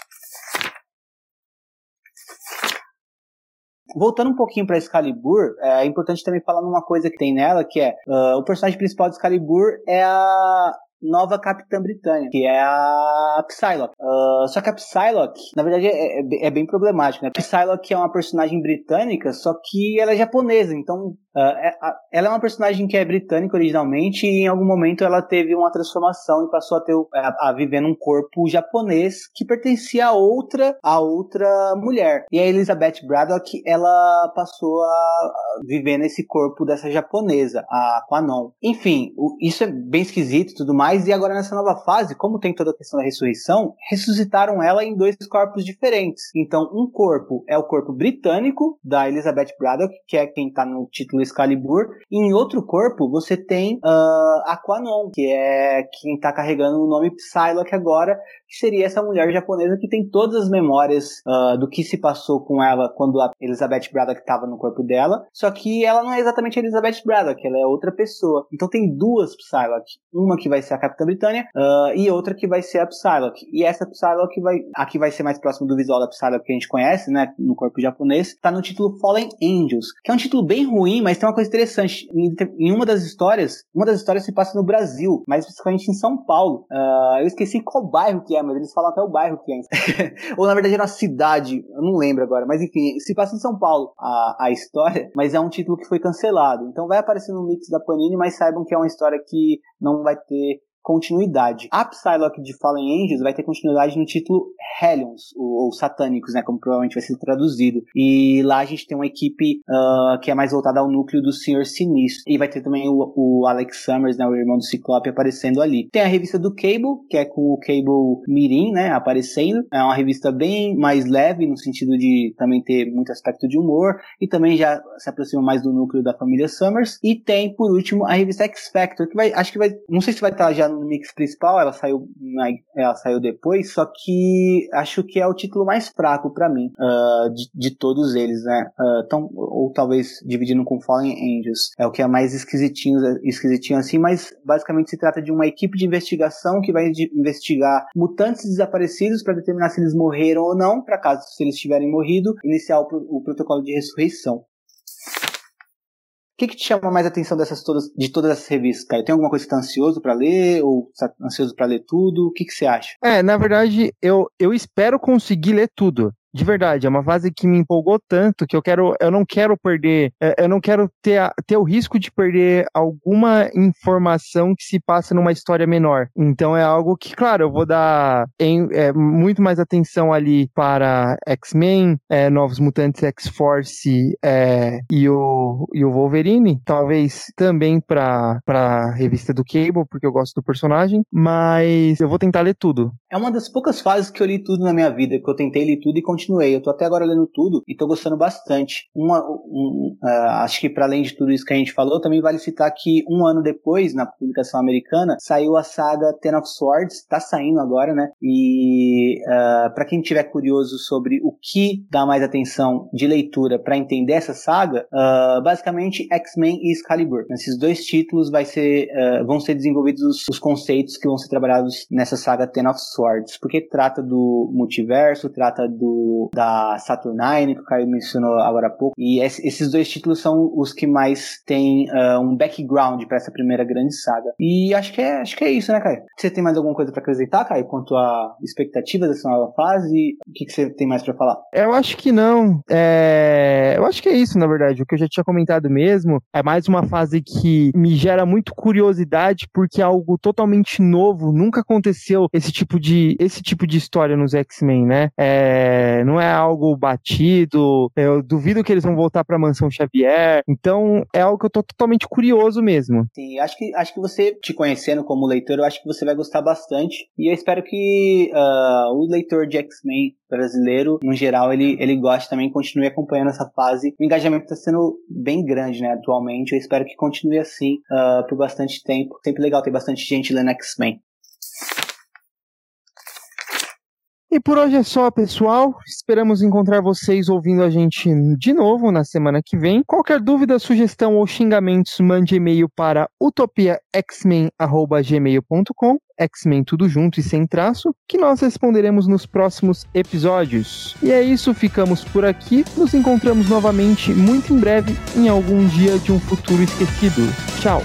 Voltando um pouquinho para Excalibur, é importante também falar numa coisa que tem nela, que é uh, o personagem principal de Excalibur é a nova Capitã Britânia, que é a Psylocke. Uh, só que a Psylocke, na verdade, é, é, é bem problemático, né? Psylocke é uma personagem britânica, só que ela é japonesa, então Uh, ela é uma personagem que é britânica originalmente e em algum momento ela teve uma transformação e passou a, ter, a, viver num corpo japonês que pertencia a outra a outra mulher. E a Elizabeth Braddock ela passou a viver nesse corpo dessa japonesa, a Quanon. Enfim, isso é bem esquisito e tudo mais. E agora nessa nova fase, como tem toda a questão da ressurreição, ressuscitaram ela em dois corpos diferentes. Então, um corpo é o corpo britânico da Elizabeth Braddock, que é quem está no título Excalibur. E em outro corpo, você tem uh, Aquanon, que é quem tá carregando o nome Psylocke agora, que seria essa mulher japonesa que tem todas as memórias uh, do que se passou com ela quando a Elizabeth Braddock estava no corpo dela. Só que ela não é exatamente a Elizabeth Braddock, ela é outra pessoa. Então tem duas Psylocke. Uma que vai ser a Capitã Britânia uh, e outra que vai ser a Psylocke. E essa Psylocke vai, a que vai ser mais próximo do visual da Psylocke que a gente conhece, né, no corpo japonês, tá no título Fallen Angels, que é um título bem ruim, mas Mas tem uma coisa interessante. Em, em, uma das histórias, uma das histórias se passa no Brasil, mais especificamente em São Paulo. Uh, eu esqueci qual bairro que é, mas eles falam até o bairro que é. [laughs] Ou na verdade era uma cidade, eu não lembro agora. Mas enfim, se passa em São Paulo a, a história, mas é um título que foi cancelado. Então vai aparecer no mix da Panini, mas saibam que é uma história que não vai ter continuidade. A Psylocke de Fallen Angels vai ter continuidade no título Hellions, ou, ou Satânicos, né, como provavelmente vai ser traduzido. E lá a gente tem uma equipe uh, que é mais voltada ao núcleo do Senhor Sinistro. E vai ter também o, o, Alex Summers, né, o irmão do Ciclope, aparecendo ali. Tem a revista do Cable, que é com o Cable Mirim, né, aparecendo. É uma revista bem mais leve, no sentido de também ter muito aspecto de humor. E também já se aproxima mais do núcleo da família Summers. E tem, por último, a revista X Factor, que vai, acho que vai, não sei se vai estar já no mix principal, ela saiu, ela saiu depois, só que acho que é o título mais fraco para mim, uh, de, de, todos eles, né? Uh, tão, ou talvez dividindo com Fallen Angels, é o que é mais esquisitinho, esquisitinho assim, mas basicamente se trata de uma equipe de investigação que vai investigar mutantes desaparecidos para determinar se eles morreram ou não, para caso se eles tiverem morrido, iniciar o, o protocolo de ressurreição. O que, que, te chama mais atenção dessas todas, de todas essas revistas? Tem alguma coisa que tá ansioso para ler? Ou tá ansioso para ler tudo? O que, que você acha? É, na verdade, eu, eu espero conseguir ler tudo de verdade, é uma fase que me empolgou tanto que eu quero, eu não quero perder, é, eu não quero ter, ter o risco de perder alguma informação que se passa numa história menor. Então é algo que, claro, eu vou dar em, é, muito mais atenção ali para X-Men, é, Novos Mutantes X-Force é, e, o, e o Wolverine, talvez também para a revista do Cable, porque eu gosto do personagem, mas eu vou tentar ler tudo. É uma das poucas fases que eu li tudo na minha vida, que eu tentei ler tudo e continuei continuei. Eu tô até agora lendo tudo e tô gostando bastante. Uma, um, uh, acho que para além de tudo isso que a gente falou, também vale citar que um ano depois, na publicação americana, saiu a saga Ten of Swords, tá saindo agora, né? E uh, ah, para quem tiver curioso sobre o que dá mais atenção de leitura para entender essa saga, uh, basicamente X-Men e Excalibur. Nesses dois títulos vai ser, vão ser desenvolvidos os, os conceitos que vão ser trabalhados nessa saga Ten of Swords, porque trata do multiverso, trata do da Saturnine, que o Caio mencionou agora há pouco. E esses dois títulos são os que mais têm uh, um background para essa primeira grande saga. E acho que é, acho que é isso, né, Caio? Você tem mais alguma coisa para acrescentar, Caio, quanto a expectativas dessa nova fase? O que, que você tem mais para falar? Eu acho que não. É... Eu acho que é isso, na verdade. O que eu já tinha comentado mesmo é mais uma fase que me gera muito curiosidade porque é algo totalmente novo. Nunca aconteceu esse tipo de, esse tipo de história nos X-Men, né? É não é algo batido. Eu duvido que eles vão voltar para mansão Xavier. Então é algo que eu tô totalmente curioso mesmo. Sim, acho que acho que você te conhecendo como leitor, eu acho que você vai gostar bastante. E eu espero que uh, o leitor de X-Men brasileiro, no geral, ele, ele goste também, continue acompanhando essa fase. O engajamento está sendo bem grande, né, atualmente. Eu espero que continue assim uh, por bastante tempo. Sempre legal ter bastante gente lendo X-Men. E por hoje é só, pessoal. Esperamos encontrar vocês ouvindo a gente de novo na semana que vem. Qualquer dúvida, sugestão ou xingamentos, mande e-mail para utopiaxmen.gmail.com X-Men tudo junto e sem traço, que nós responderemos nos próximos episódios. E é isso, ficamos por aqui. Nos encontramos novamente muito em breve em algum dia de um futuro esquecido. Tchau!